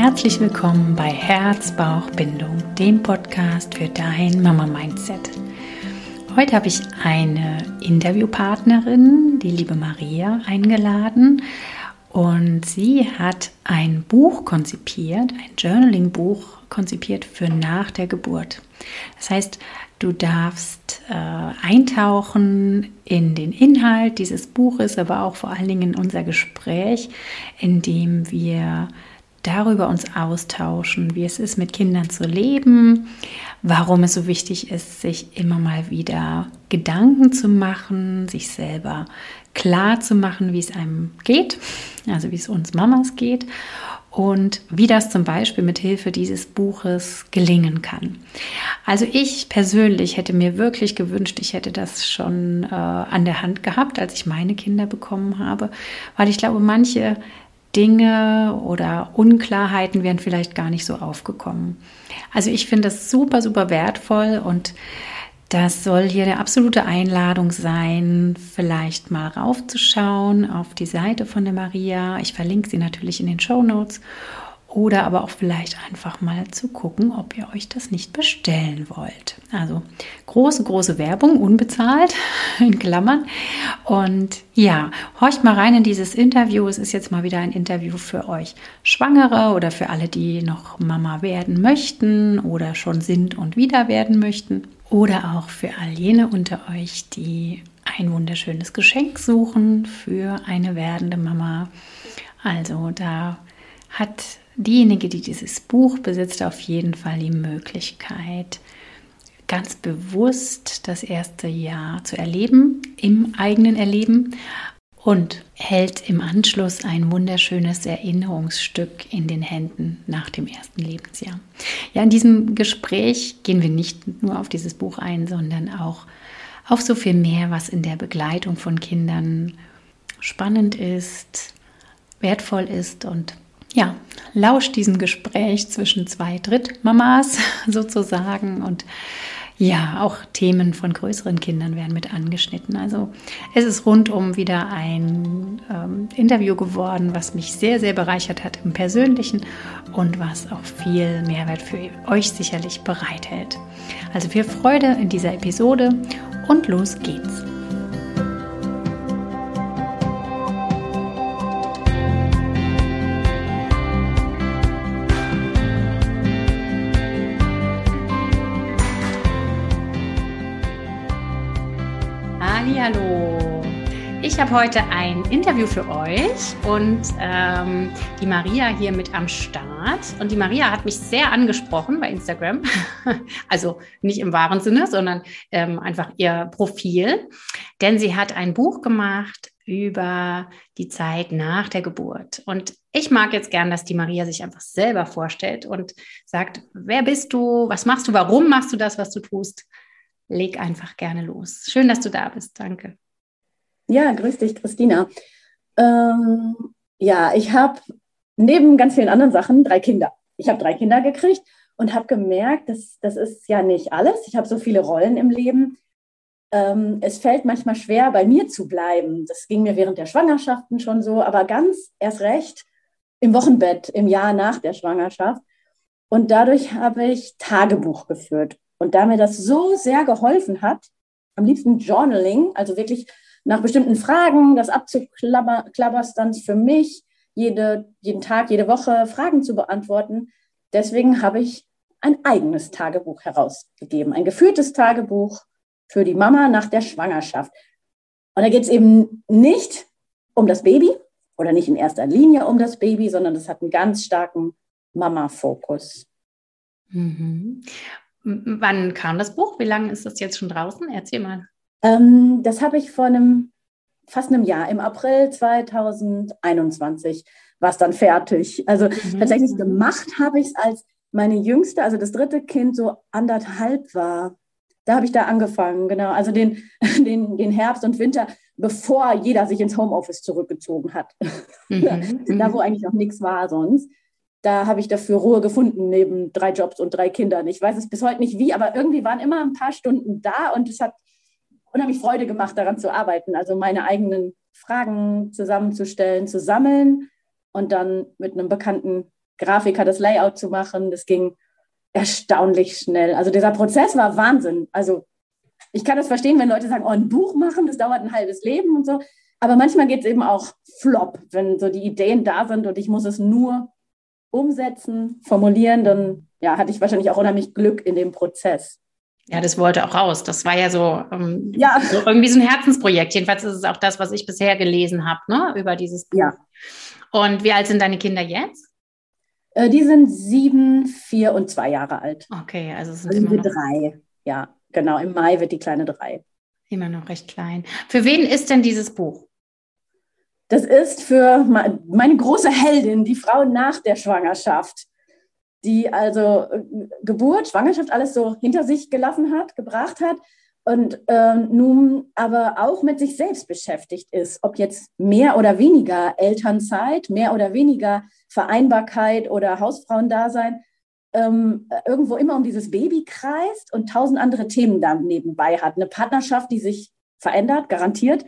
Herzlich willkommen bei Herz-Bauch-Bindung, dem Podcast für dein Mama-Mindset. Heute habe ich eine Interviewpartnerin, die liebe Maria, eingeladen und sie hat ein Buch konzipiert, ein Journaling-Buch konzipiert für nach der Geburt. Das heißt, du darfst äh, eintauchen in den Inhalt dieses Buches, aber auch vor allen Dingen in unser Gespräch, in dem wir darüber uns austauschen, wie es ist, mit Kindern zu leben, warum es so wichtig ist, sich immer mal wieder Gedanken zu machen, sich selber klar zu machen, wie es einem geht, also wie es uns Mamas geht und wie das zum Beispiel mit Hilfe dieses Buches gelingen kann. Also ich persönlich hätte mir wirklich gewünscht, ich hätte das schon äh, an der Hand gehabt, als ich meine Kinder bekommen habe, weil ich glaube, manche Dinge oder Unklarheiten wären vielleicht gar nicht so aufgekommen. Also ich finde das super, super wertvoll und das soll hier eine absolute Einladung sein, vielleicht mal raufzuschauen auf die Seite von der Maria. Ich verlinke sie natürlich in den Show Notes oder aber auch vielleicht einfach mal zu gucken, ob ihr euch das nicht bestellen wollt. Also große, große Werbung, unbezahlt, in Klammern. Und ja, horcht mal rein in dieses Interview. Es ist jetzt mal wieder ein Interview für euch Schwangere oder für alle, die noch Mama werden möchten oder schon sind und wieder werden möchten. Oder auch für all jene unter euch, die ein wunderschönes Geschenk suchen für eine werdende Mama. Also da hat diejenige, die dieses Buch besitzt, auf jeden Fall die Möglichkeit, ganz bewusst das erste Jahr zu erleben, im eigenen Erleben und hält im Anschluss ein wunderschönes Erinnerungsstück in den Händen nach dem ersten Lebensjahr. Ja, in diesem Gespräch gehen wir nicht nur auf dieses Buch ein, sondern auch auf so viel mehr, was in der Begleitung von Kindern spannend ist, wertvoll ist und ja, lauscht diesem Gespräch zwischen zwei Drittmamas sozusagen und ja, auch Themen von größeren Kindern werden mit angeschnitten. Also es ist rundum wieder ein ähm, Interview geworden, was mich sehr, sehr bereichert hat im persönlichen und was auch viel Mehrwert für euch sicherlich bereithält. Also viel Freude in dieser Episode und los geht's. Hallo. Ich habe heute ein Interview für euch und ähm, die Maria hier mit am Start. Und die Maria hat mich sehr angesprochen bei Instagram. also nicht im wahren Sinne, sondern ähm, einfach ihr Profil. Denn sie hat ein Buch gemacht über die Zeit nach der Geburt. Und ich mag jetzt gern, dass die Maria sich einfach selber vorstellt und sagt, wer bist du, was machst du, warum machst du das, was du tust? Leg einfach gerne los. Schön, dass du da bist. Danke. Ja, grüß dich, Christina. Ähm, ja, ich habe neben ganz vielen anderen Sachen drei Kinder. Ich habe drei Kinder gekriegt und habe gemerkt, dass, das ist ja nicht alles. Ich habe so viele Rollen im Leben. Ähm, es fällt manchmal schwer, bei mir zu bleiben. Das ging mir während der Schwangerschaften schon so, aber ganz erst recht im Wochenbett im Jahr nach der Schwangerschaft. Und dadurch habe ich Tagebuch geführt. Und da mir das so sehr geholfen hat, am liebsten Journaling, also wirklich nach bestimmten Fragen, das abzuklabberstern für mich, jede, jeden Tag, jede Woche Fragen zu beantworten. Deswegen habe ich ein eigenes Tagebuch herausgegeben, ein geführtes Tagebuch für die Mama nach der Schwangerschaft. Und da geht es eben nicht um das Baby oder nicht in erster Linie um das Baby, sondern es hat einen ganz starken Mama-Fokus. Mhm. Wann kam das Buch? Wie lange ist das jetzt schon draußen? Erzähl mal. Ähm, das habe ich vor einem fast einem Jahr, im April 2021 war es dann fertig. Also mhm. tatsächlich gemacht habe ich es, als meine jüngste, also das dritte Kind so anderthalb war. Da habe ich da angefangen, genau. Also den, den, den Herbst und Winter, bevor jeder sich ins Homeoffice zurückgezogen hat. Mhm. da, wo mhm. eigentlich noch nichts war sonst da habe ich dafür Ruhe gefunden, neben drei Jobs und drei Kindern. Ich weiß es bis heute nicht wie, aber irgendwie waren immer ein paar Stunden da und es hat unheimlich Freude gemacht, daran zu arbeiten. Also meine eigenen Fragen zusammenzustellen, zu sammeln und dann mit einem bekannten Grafiker das Layout zu machen. Das ging erstaunlich schnell. Also dieser Prozess war Wahnsinn. Also ich kann das verstehen, wenn Leute sagen, oh, ein Buch machen, das dauert ein halbes Leben und so. Aber manchmal geht es eben auch flop, wenn so die Ideen da sind und ich muss es nur umsetzen, formulieren, dann ja, hatte ich wahrscheinlich auch unheimlich Glück in dem Prozess. Ja, das wollte auch raus. Das war ja so, ähm, ja. so irgendwie so ein Herzensprojekt. Jedenfalls ist es auch das, was ich bisher gelesen habe, ne, über dieses Buch. Ja. Und wie alt sind deine Kinder jetzt? Äh, die sind sieben, vier und zwei Jahre alt. Okay, also sind also immer drei. Ja, genau. Im Mai wird die kleine drei. Immer noch recht klein. Für wen ist denn dieses Buch? Das ist für meine große Heldin, die Frau nach der Schwangerschaft, die also äh, Geburt, Schwangerschaft alles so hinter sich gelassen hat, gebracht hat und äh, nun aber auch mit sich selbst beschäftigt ist, ob jetzt mehr oder weniger Elternzeit, mehr oder weniger Vereinbarkeit oder Hausfrauendasein, ähm, irgendwo immer um dieses Baby kreist und tausend andere Themen dann nebenbei hat. Eine Partnerschaft, die sich verändert, garantiert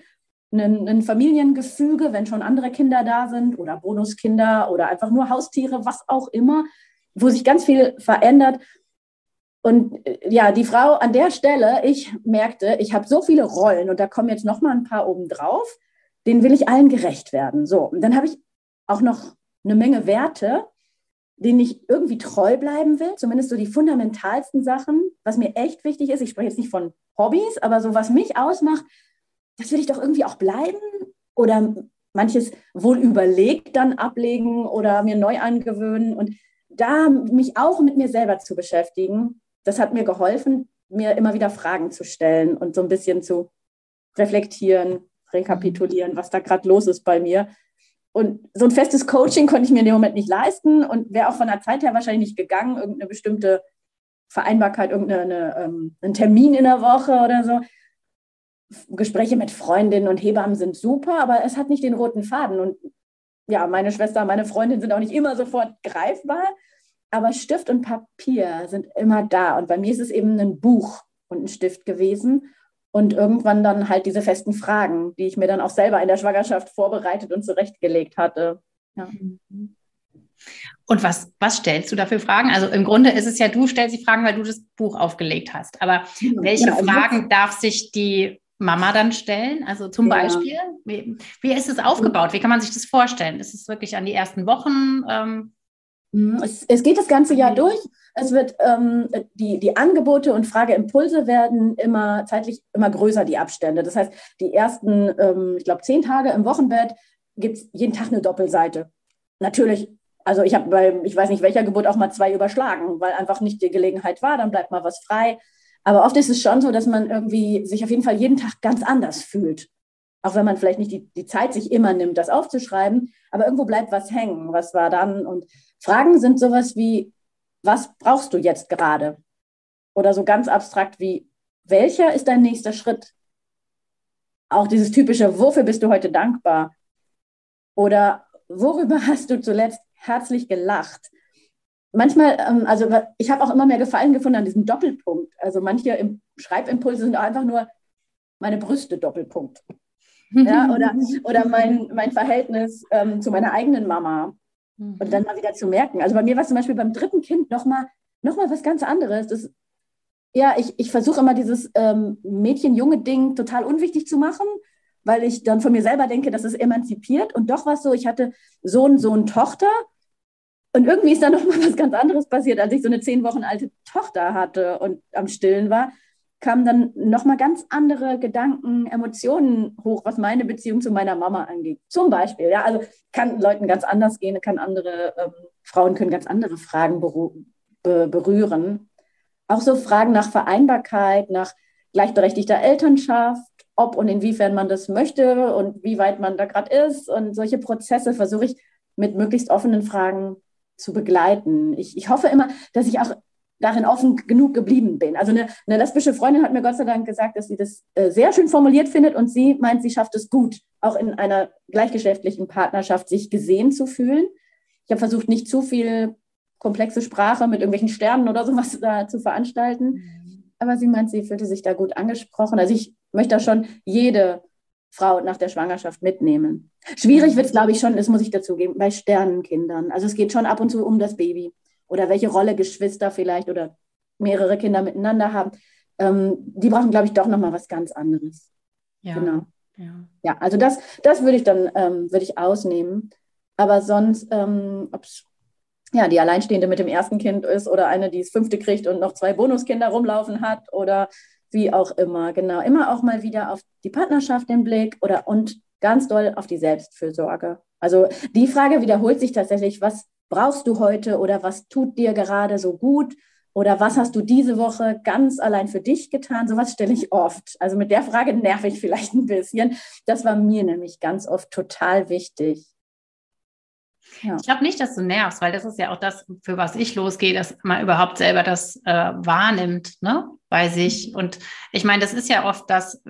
ein, ein Familiengefüge, wenn schon andere Kinder da sind oder Bonuskinder oder einfach nur Haustiere, was auch immer, wo sich ganz viel verändert. Und äh, ja, die Frau an der Stelle, ich merkte, ich habe so viele Rollen und da kommen jetzt noch mal ein paar oben drauf, denen will ich allen gerecht werden. So, und dann habe ich auch noch eine Menge Werte, denen ich irgendwie treu bleiben will, zumindest so die fundamentalsten Sachen, was mir echt wichtig ist. Ich spreche jetzt nicht von Hobbys, aber so was mich ausmacht, das will ich doch irgendwie auch bleiben oder manches wohl überlegt dann ablegen oder mir neu angewöhnen und da mich auch mit mir selber zu beschäftigen, das hat mir geholfen, mir immer wieder Fragen zu stellen und so ein bisschen zu reflektieren, rekapitulieren, was da gerade los ist bei mir. Und so ein festes Coaching konnte ich mir in dem Moment nicht leisten und wäre auch von der Zeit her wahrscheinlich nicht gegangen, irgendeine bestimmte Vereinbarkeit, irgendeinen ähm, Termin in der Woche oder so. Gespräche mit Freundinnen und Hebammen sind super, aber es hat nicht den roten Faden. Und ja, meine Schwester, meine Freundin sind auch nicht immer sofort greifbar, aber Stift und Papier sind immer da. Und bei mir ist es eben ein Buch und ein Stift gewesen. Und irgendwann dann halt diese festen Fragen, die ich mir dann auch selber in der Schwangerschaft vorbereitet und zurechtgelegt hatte. Ja. Und was, was stellst du da für Fragen? Also im Grunde ist es ja, du stellst die Fragen, weil du das Buch aufgelegt hast. Aber genau. welche ja, also Fragen darf sich die Mama dann stellen? Also zum ja. Beispiel, wie, wie, ist es aufgebaut? Wie kann man sich das vorstellen? Ist es wirklich an die ersten Wochen? Ähm? Mhm, es, es, geht das ganze Jahr durch. Es wird ähm, die, die Angebote und Frageimpulse werden immer zeitlich immer größer, die Abstände. Das heißt, die ersten, ähm, ich glaube, zehn Tage im Wochenbett gibt es jeden Tag eine Doppelseite. Natürlich, also ich habe bei, ich weiß nicht welcher Geburt auch mal zwei überschlagen, weil einfach nicht die Gelegenheit war, dann bleibt mal was frei. Aber oft ist es schon so, dass man irgendwie sich auf jeden Fall jeden Tag ganz anders fühlt. Auch wenn man vielleicht nicht die, die Zeit sich immer nimmt, das aufzuschreiben, aber irgendwo bleibt was hängen. Was war dann? Und Fragen sind sowas wie, was brauchst du jetzt gerade? Oder so ganz abstrakt wie, welcher ist dein nächster Schritt? Auch dieses typische, wofür bist du heute dankbar? Oder worüber hast du zuletzt herzlich gelacht? Manchmal, ähm, also ich habe auch immer mehr Gefallen gefunden an diesem Doppelpunkt. Also manche Schreibimpulse sind einfach nur meine Brüste Doppelpunkt. Ja, oder oder mein, mein Verhältnis ähm, zu meiner eigenen Mama. Und dann mal wieder zu merken. Also bei mir war es zum Beispiel beim dritten Kind nochmal noch mal was ganz anderes. Das, ja, ich, ich versuche immer dieses ähm, Mädchen-Junge-Ding total unwichtig zu machen, weil ich dann von mir selber denke, das ist emanzipiert. Und doch war es so, ich hatte Sohn, Sohn, Tochter und irgendwie ist da noch mal was ganz anderes passiert, als ich so eine zehn Wochen alte Tochter hatte und am Stillen war, kamen dann noch mal ganz andere Gedanken, Emotionen hoch, was meine Beziehung zu meiner Mama angeht. Zum Beispiel, ja, also kann Leuten ganz anders gehen, kann andere ähm, Frauen können ganz andere Fragen be berühren. Auch so Fragen nach Vereinbarkeit, nach gleichberechtigter Elternschaft, ob und inwiefern man das möchte und wie weit man da gerade ist und solche Prozesse versuche ich mit möglichst offenen Fragen zu begleiten. Ich, ich hoffe immer, dass ich auch darin offen genug geblieben bin. Also eine, eine lesbische Freundin hat mir Gott sei Dank gesagt, dass sie das äh, sehr schön formuliert findet und sie meint, sie schafft es gut, auch in einer gleichgeschlechtlichen Partnerschaft sich gesehen zu fühlen. Ich habe versucht, nicht zu viel komplexe Sprache mit irgendwelchen Sternen oder sowas da zu veranstalten. Aber sie meint, sie fühlte sich da gut angesprochen. Also ich möchte da schon jede Frau nach der Schwangerschaft mitnehmen. Schwierig wird es, glaube ich, schon, das muss ich dazugeben, bei Sternenkindern. Also es geht schon ab und zu um das Baby oder welche Rolle Geschwister vielleicht oder mehrere Kinder miteinander haben. Ähm, die brauchen, glaube ich, doch nochmal was ganz anderes. Ja. Genau. Ja. Ja, also das, das würde ich dann ähm, würde ich ausnehmen. Aber sonst, ähm, ob es ja, die Alleinstehende mit dem ersten Kind ist oder eine, die das fünfte kriegt und noch zwei Bonuskinder rumlaufen hat oder wie auch immer. Genau, immer auch mal wieder auf die Partnerschaft den Blick oder und ganz doll auf die Selbstfürsorge. Also die Frage wiederholt sich tatsächlich, was brauchst du heute oder was tut dir gerade so gut oder was hast du diese Woche ganz allein für dich getan? Sowas stelle ich oft. Also mit der Frage nerv ich vielleicht ein bisschen. Das war mir nämlich ganz oft total wichtig. Ja. Ich glaube nicht, dass du nervst, weil das ist ja auch das, für was ich losgehe, dass man überhaupt selber das äh, wahrnimmt, ne, bei sich. Mhm. Und ich meine, das ist ja oft das,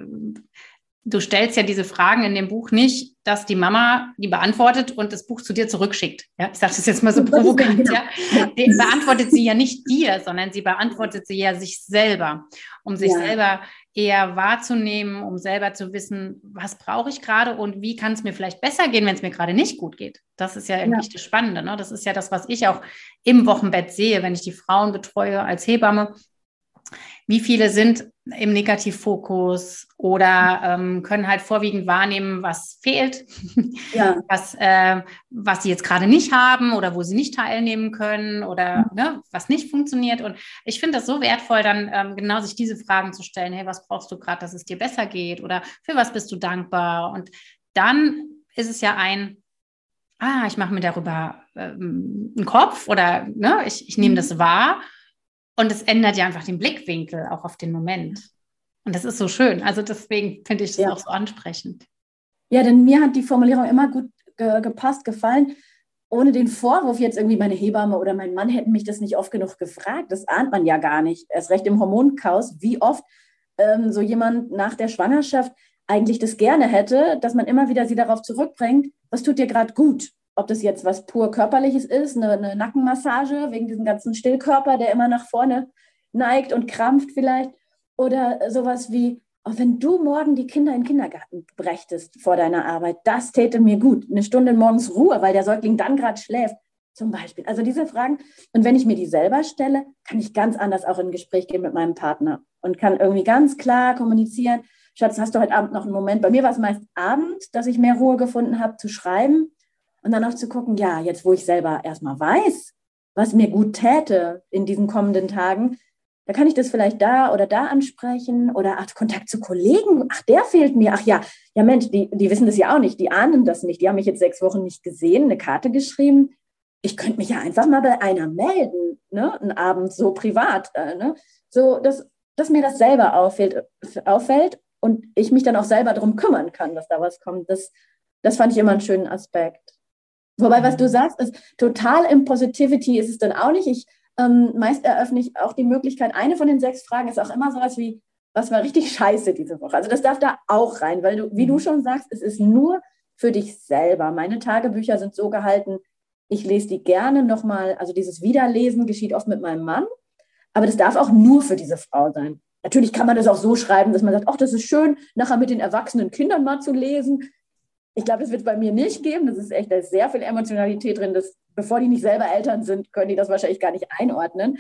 du stellst ja diese Fragen in dem Buch nicht, dass die Mama die beantwortet und das Buch zu dir zurückschickt. Ja, ich sage das jetzt mal so provokant, genau. ja. Die beantwortet sie ja nicht dir, sondern sie beantwortet sie ja sich selber, um sich ja. selber eher wahrzunehmen, um selber zu wissen, was brauche ich gerade und wie kann es mir vielleicht besser gehen, wenn es mir gerade nicht gut geht. Das ist ja eigentlich ja. das Spannende. Ne? Das ist ja das, was ich auch im Wochenbett sehe, wenn ich die Frauen betreue als Hebamme. Wie viele sind im Negativfokus oder ähm, können halt vorwiegend wahrnehmen, was fehlt, ja. was, äh, was sie jetzt gerade nicht haben oder wo sie nicht teilnehmen können oder ne, was nicht funktioniert. Und ich finde das so wertvoll, dann ähm, genau sich diese Fragen zu stellen. Hey, was brauchst du gerade, dass es dir besser geht? Oder für was bist du dankbar? Und dann ist es ja ein, ah, ich mache mir darüber ähm, einen Kopf oder ne, ich, ich nehme mhm. das wahr und es ändert ja einfach den Blickwinkel auch auf den Moment. Und das ist so schön. Also deswegen finde ich das ja. auch so ansprechend. Ja, denn mir hat die Formulierung immer gut ge gepasst, gefallen. Ohne den Vorwurf jetzt irgendwie meine Hebamme oder mein Mann hätten mich das nicht oft genug gefragt. Das ahnt man ja gar nicht. Erst recht im Hormonchaos, wie oft ähm, so jemand nach der Schwangerschaft eigentlich das gerne hätte, dass man immer wieder sie darauf zurückbringt, was tut dir gerade gut? Ob das jetzt was pur körperliches ist, eine, eine, Nackenmassage wegen diesem ganzen Stillkörper, der immer nach vorne neigt und krampft vielleicht, oder sowas wie, oh, wenn du morgen die Kinder in den Kindergarten brächtest vor deiner Arbeit, das täte mir gut. Eine Stunde morgens Ruhe, weil der Säugling dann gerade schläft, zum Beispiel. Also diese Fragen. Und wenn ich mir die selber stelle, kann ich ganz anders auch in ein Gespräch gehen mit meinem Partner und kann irgendwie ganz klar kommunizieren. Schatz, hast du heute Abend noch einen Moment? Bei mir war es meist Abend, dass ich mehr Ruhe gefunden habe zu schreiben und dann auch zu gucken, ja, jetzt wo ich selber erstmal weiß, was mir gut täte in diesen kommenden Tagen, da kann ich das vielleicht da oder da ansprechen oder ach, Kontakt zu Kollegen, ach, der fehlt mir. Ach ja, ja Mensch, die, die wissen das ja auch nicht, die ahnen das nicht. Die haben mich jetzt sechs Wochen nicht gesehen, eine Karte geschrieben. Ich könnte mich ja einfach mal bei einer melden, ne? einen Abend so privat. Äh, ne? So, dass, dass mir das selber auffällt, auffällt und ich mich dann auch selber darum kümmern kann, dass da was kommt. Das, das fand ich immer einen schönen Aspekt. Wobei, was du sagst, ist total im Positivity ist es dann auch nicht. Ich ähm, meist eröffne ich auch die Möglichkeit, eine von den sechs Fragen ist auch immer sowas wie, was war richtig scheiße diese Woche? Also das darf da auch rein, weil du, wie du mhm. schon sagst, es ist nur für dich selber. Meine Tagebücher sind so gehalten, ich lese die gerne nochmal, also dieses Wiederlesen geschieht oft mit meinem Mann, aber das darf auch nur für diese Frau sein. Natürlich kann man das auch so schreiben, dass man sagt, ach, das ist schön, nachher mit den erwachsenen Kindern mal zu lesen ich glaube, das wird es bei mir nicht geben. Das ist echt, da ist sehr viel Emotionalität drin. Das, bevor die nicht selber Eltern sind, können die das wahrscheinlich gar nicht einordnen.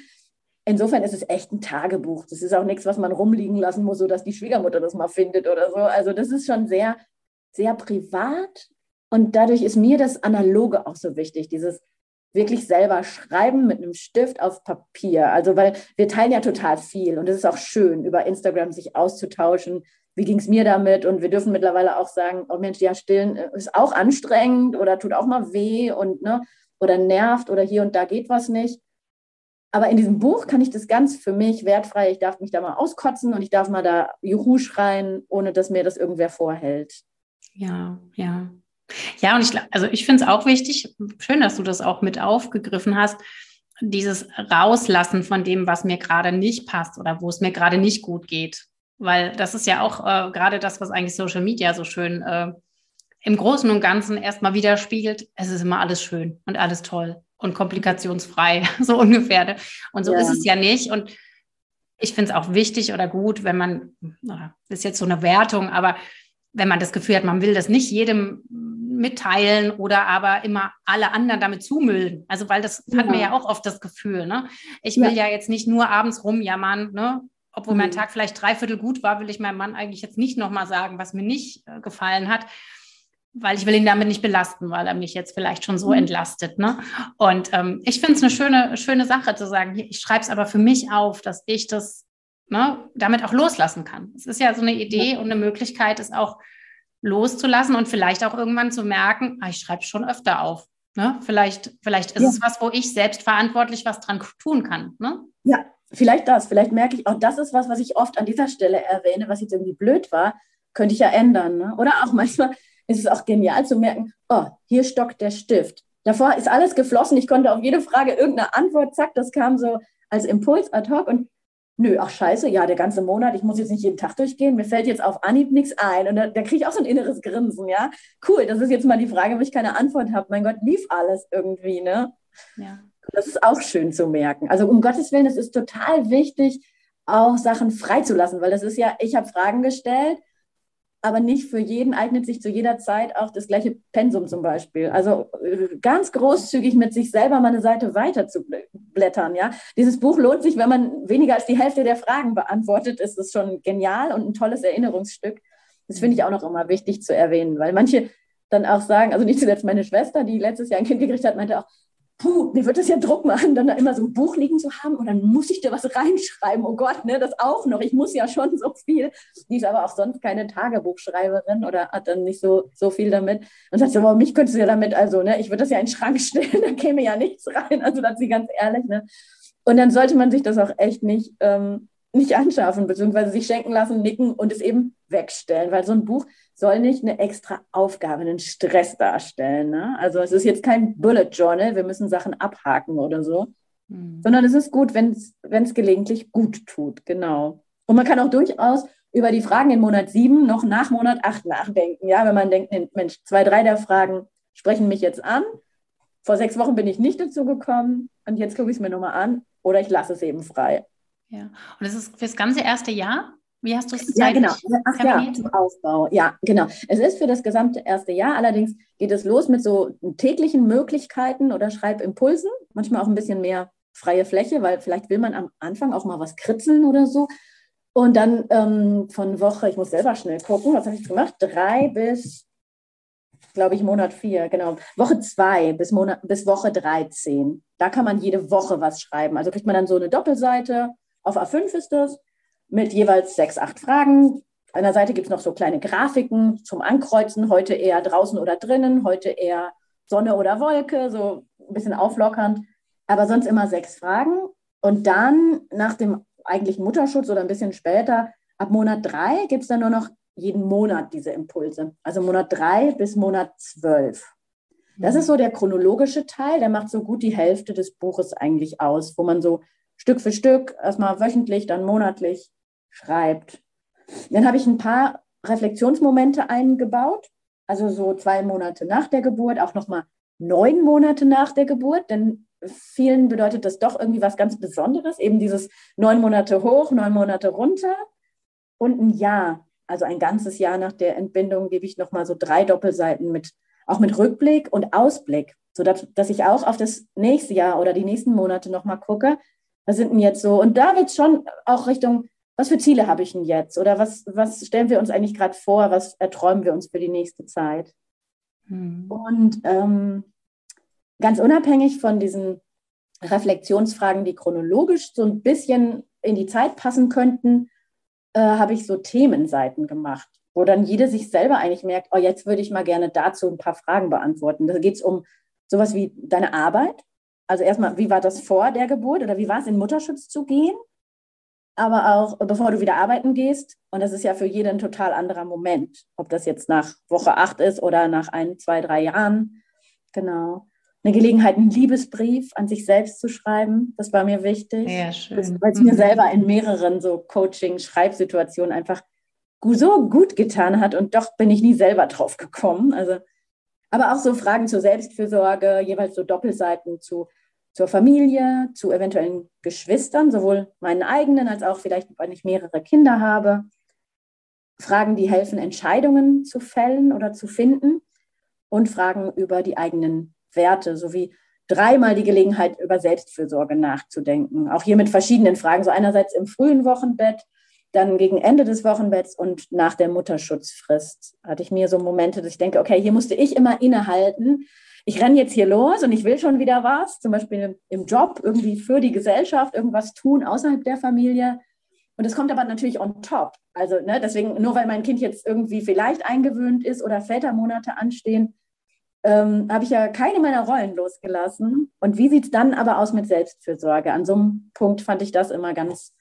Insofern ist es echt ein Tagebuch. Das ist auch nichts, was man rumliegen lassen muss, sodass die Schwiegermutter das mal findet oder so. Also das ist schon sehr, sehr privat. Und dadurch ist mir das Analoge auch so wichtig, dieses wirklich selber schreiben mit einem Stift auf Papier. Also weil wir teilen ja total viel und es ist auch schön, über Instagram sich auszutauschen, wie ging es mir damit? Und wir dürfen mittlerweile auch sagen, oh Mensch, ja, stillen äh, ist auch anstrengend oder tut auch mal weh und ne, oder nervt oder hier und da geht was nicht. Aber in diesem Buch kann ich das ganz für mich wertfrei, ich darf mich da mal auskotzen und ich darf mal da Juhu schreien, ohne dass mir das irgendwer vorhält. Ja, ja. Ja, und ich, also ich finde es auch wichtig, schön, dass du das auch mit aufgegriffen hast, dieses Rauslassen von dem, was mir gerade nicht passt oder wo es mir gerade nicht gut geht. Weil das ist ja auch äh, gerade das, was eigentlich Social Media so schön äh, im Großen und Ganzen erstmal widerspiegelt. Es ist immer alles schön und alles toll und komplikationsfrei, so ungefähr. Und so ja. ist es ja nicht. Und ich finde es auch wichtig oder gut, wenn man, das ist jetzt so eine Wertung, aber wenn man das Gefühl hat, man will das nicht jedem mitteilen oder aber immer alle anderen damit zumüllen. Also, weil das ja. hat mir ja auch oft das Gefühl, ne? Ich will ja, ja jetzt nicht nur abends rumjammern, ne? Obwohl mein Tag vielleicht dreiviertel gut war, will ich meinem Mann eigentlich jetzt nicht nochmal sagen, was mir nicht äh, gefallen hat, weil ich will ihn damit nicht belasten, weil er mich jetzt vielleicht schon so mhm. entlastet. Ne? Und ähm, ich finde es eine schöne, schöne Sache zu sagen, ich schreibe es aber für mich auf, dass ich das ne, damit auch loslassen kann. Es ist ja so eine Idee ja. und eine Möglichkeit, es auch loszulassen und vielleicht auch irgendwann zu merken, ah, ich schreibe schon öfter auf. Ne? Vielleicht, vielleicht ist ja. es was, wo ich selbst verantwortlich was dran tun kann. Ne? Ja, vielleicht das. Vielleicht merke ich auch, das ist was, was ich oft an dieser Stelle erwähne, was jetzt irgendwie blöd war, könnte ich ja ändern. Ne? Oder auch manchmal ist es auch genial zu merken, oh, hier stockt der Stift. Davor ist alles geflossen. Ich konnte auf jede Frage irgendeine Antwort, zack, das kam so als Impuls ad hoc und nö, ach scheiße, ja, der ganze Monat, ich muss jetzt nicht jeden Tag durchgehen, mir fällt jetzt auf Anhieb nichts ein. Und da, da kriege ich auch so ein inneres Grinsen, ja. Cool, das ist jetzt mal die Frage, wo ich keine Antwort habe. Mein Gott, lief alles irgendwie, ne? Ja. Das ist auch schön zu merken. Also um Gottes Willen, es ist total wichtig, auch Sachen freizulassen, weil das ist ja, ich habe Fragen gestellt aber nicht für jeden eignet sich zu jeder Zeit auch das gleiche Pensum zum Beispiel. Also äh, ganz großzügig mit sich selber mal eine Seite weiter zu blättern. Ja? Dieses Buch lohnt sich, wenn man weniger als die Hälfte der Fragen beantwortet, ist es schon genial und ein tolles Erinnerungsstück. Das finde ich auch noch immer wichtig zu erwähnen, weil manche dann auch sagen, also nicht zuletzt meine Schwester, die letztes Jahr ein Kind gekriegt hat, meinte auch, puh, mir wird das ja Druck machen, dann da immer so ein Buch liegen zu haben und dann muss ich da was reinschreiben. Oh Gott, ne, das auch noch. Ich muss ja schon so viel. Die ist aber auch sonst keine Tagebuchschreiberin oder hat dann nicht so, so viel damit. Und sagt so, aber mich könntest du ja damit, also, ne, ich würde das ja in den Schrank stellen, da käme ja nichts rein. Also, da ist sie ganz ehrlich, ne. Und dann sollte man sich das auch echt nicht, ähm, nicht anschaffen, beziehungsweise sich schenken lassen, nicken und es eben wegstellen, weil so ein Buch soll nicht eine extra Aufgabe, einen Stress darstellen. Ne? Also es ist jetzt kein Bullet Journal, wir müssen Sachen abhaken oder so, mhm. sondern es ist gut, wenn es gelegentlich gut tut, genau. Und man kann auch durchaus über die Fragen in Monat 7 noch nach Monat 8 nachdenken. Ja, wenn man denkt, Mensch, zwei, drei der Fragen sprechen mich jetzt an. Vor sechs Wochen bin ich nicht dazu gekommen und jetzt gucke ich es mir nochmal an oder ich lasse es eben frei. Ja, und das ist für das ganze erste Jahr? Wie hast du es Ja, genau. Ach ja, zum Aufbau. Ja, genau. Es ist für das gesamte erste Jahr. Allerdings geht es los mit so täglichen Möglichkeiten oder Schreibimpulsen. Manchmal auch ein bisschen mehr freie Fläche, weil vielleicht will man am Anfang auch mal was kritzeln oder so. Und dann ähm, von Woche, ich muss selber schnell gucken, was habe ich gemacht? Drei bis, glaube ich, Monat vier, genau. Woche zwei bis, Monat, bis Woche 13. Da kann man jede Woche was schreiben. Also kriegt man dann so eine Doppelseite auf A5 ist das, mit jeweils sechs, acht Fragen. An der Seite gibt es noch so kleine Grafiken zum Ankreuzen. Heute eher draußen oder drinnen, heute eher Sonne oder Wolke, so ein bisschen auflockernd. Aber sonst immer sechs Fragen. Und dann nach dem eigentlichen Mutterschutz oder ein bisschen später, ab Monat drei, gibt es dann nur noch jeden Monat diese Impulse. Also Monat drei bis Monat zwölf. Das ist so der chronologische Teil, der macht so gut die Hälfte des Buches eigentlich aus, wo man so Stück für Stück, erstmal wöchentlich, dann monatlich schreibt. Dann habe ich ein paar Reflexionsmomente eingebaut, also so zwei Monate nach der Geburt, auch nochmal neun Monate nach der Geburt, denn vielen bedeutet das doch irgendwie was ganz Besonderes, eben dieses neun Monate hoch, neun Monate runter und ein Jahr, also ein ganzes Jahr nach der Entbindung gebe ich nochmal so drei Doppelseiten mit, auch mit Rückblick und Ausblick, sodass dass ich auch auf das nächste Jahr oder die nächsten Monate nochmal gucke, was sind denn jetzt so? Und da wird es schon auch Richtung, was für Ziele habe ich denn jetzt? Oder was, was stellen wir uns eigentlich gerade vor? Was erträumen wir uns für die nächste Zeit? Hm. Und ähm, ganz unabhängig von diesen Reflexionsfragen, die chronologisch so ein bisschen in die Zeit passen könnten, äh, habe ich so Themenseiten gemacht, wo dann jede sich selber eigentlich merkt, oh, jetzt würde ich mal gerne dazu ein paar Fragen beantworten. Da geht es um sowas wie deine Arbeit, also erstmal, wie war das vor der Geburt oder wie war es, in Mutterschutz zu gehen? Aber auch, bevor du wieder arbeiten gehst. Und das ist ja für jeden ein total anderer Moment. Ob das jetzt nach Woche acht ist oder nach ein, zwei, drei Jahren. Genau. Eine Gelegenheit, einen Liebesbrief an sich selbst zu schreiben. Das war mir wichtig. Ja, schön. Weil es mir mhm. selber in mehreren so Coaching-Schreibsituationen einfach so gut getan hat und doch bin ich nie selber drauf gekommen. Also aber auch so Fragen zur Selbstfürsorge, jeweils so Doppelseiten zu, zur Familie, zu eventuellen Geschwistern, sowohl meinen eigenen als auch vielleicht, wenn ich mehrere Kinder habe. Fragen, die helfen, Entscheidungen zu fällen oder zu finden und Fragen über die eigenen Werte sowie dreimal die Gelegenheit, über Selbstfürsorge nachzudenken. Auch hier mit verschiedenen Fragen. So einerseits im frühen Wochenbett, dann gegen Ende des Wochenbetts und nach der Mutterschutzfrist hatte ich mir so Momente, dass ich denke, okay, hier musste ich immer innehalten. Ich renne jetzt hier los und ich will schon wieder was, zum Beispiel im Job, irgendwie für die Gesellschaft, irgendwas tun außerhalb der Familie. Und es kommt aber natürlich on top. Also ne, deswegen, nur weil mein Kind jetzt irgendwie vielleicht eingewöhnt ist oder Vätermonate anstehen, ähm, habe ich ja keine meiner Rollen losgelassen. Und wie sieht es dann aber aus mit Selbstfürsorge? An so einem Punkt fand ich das immer ganz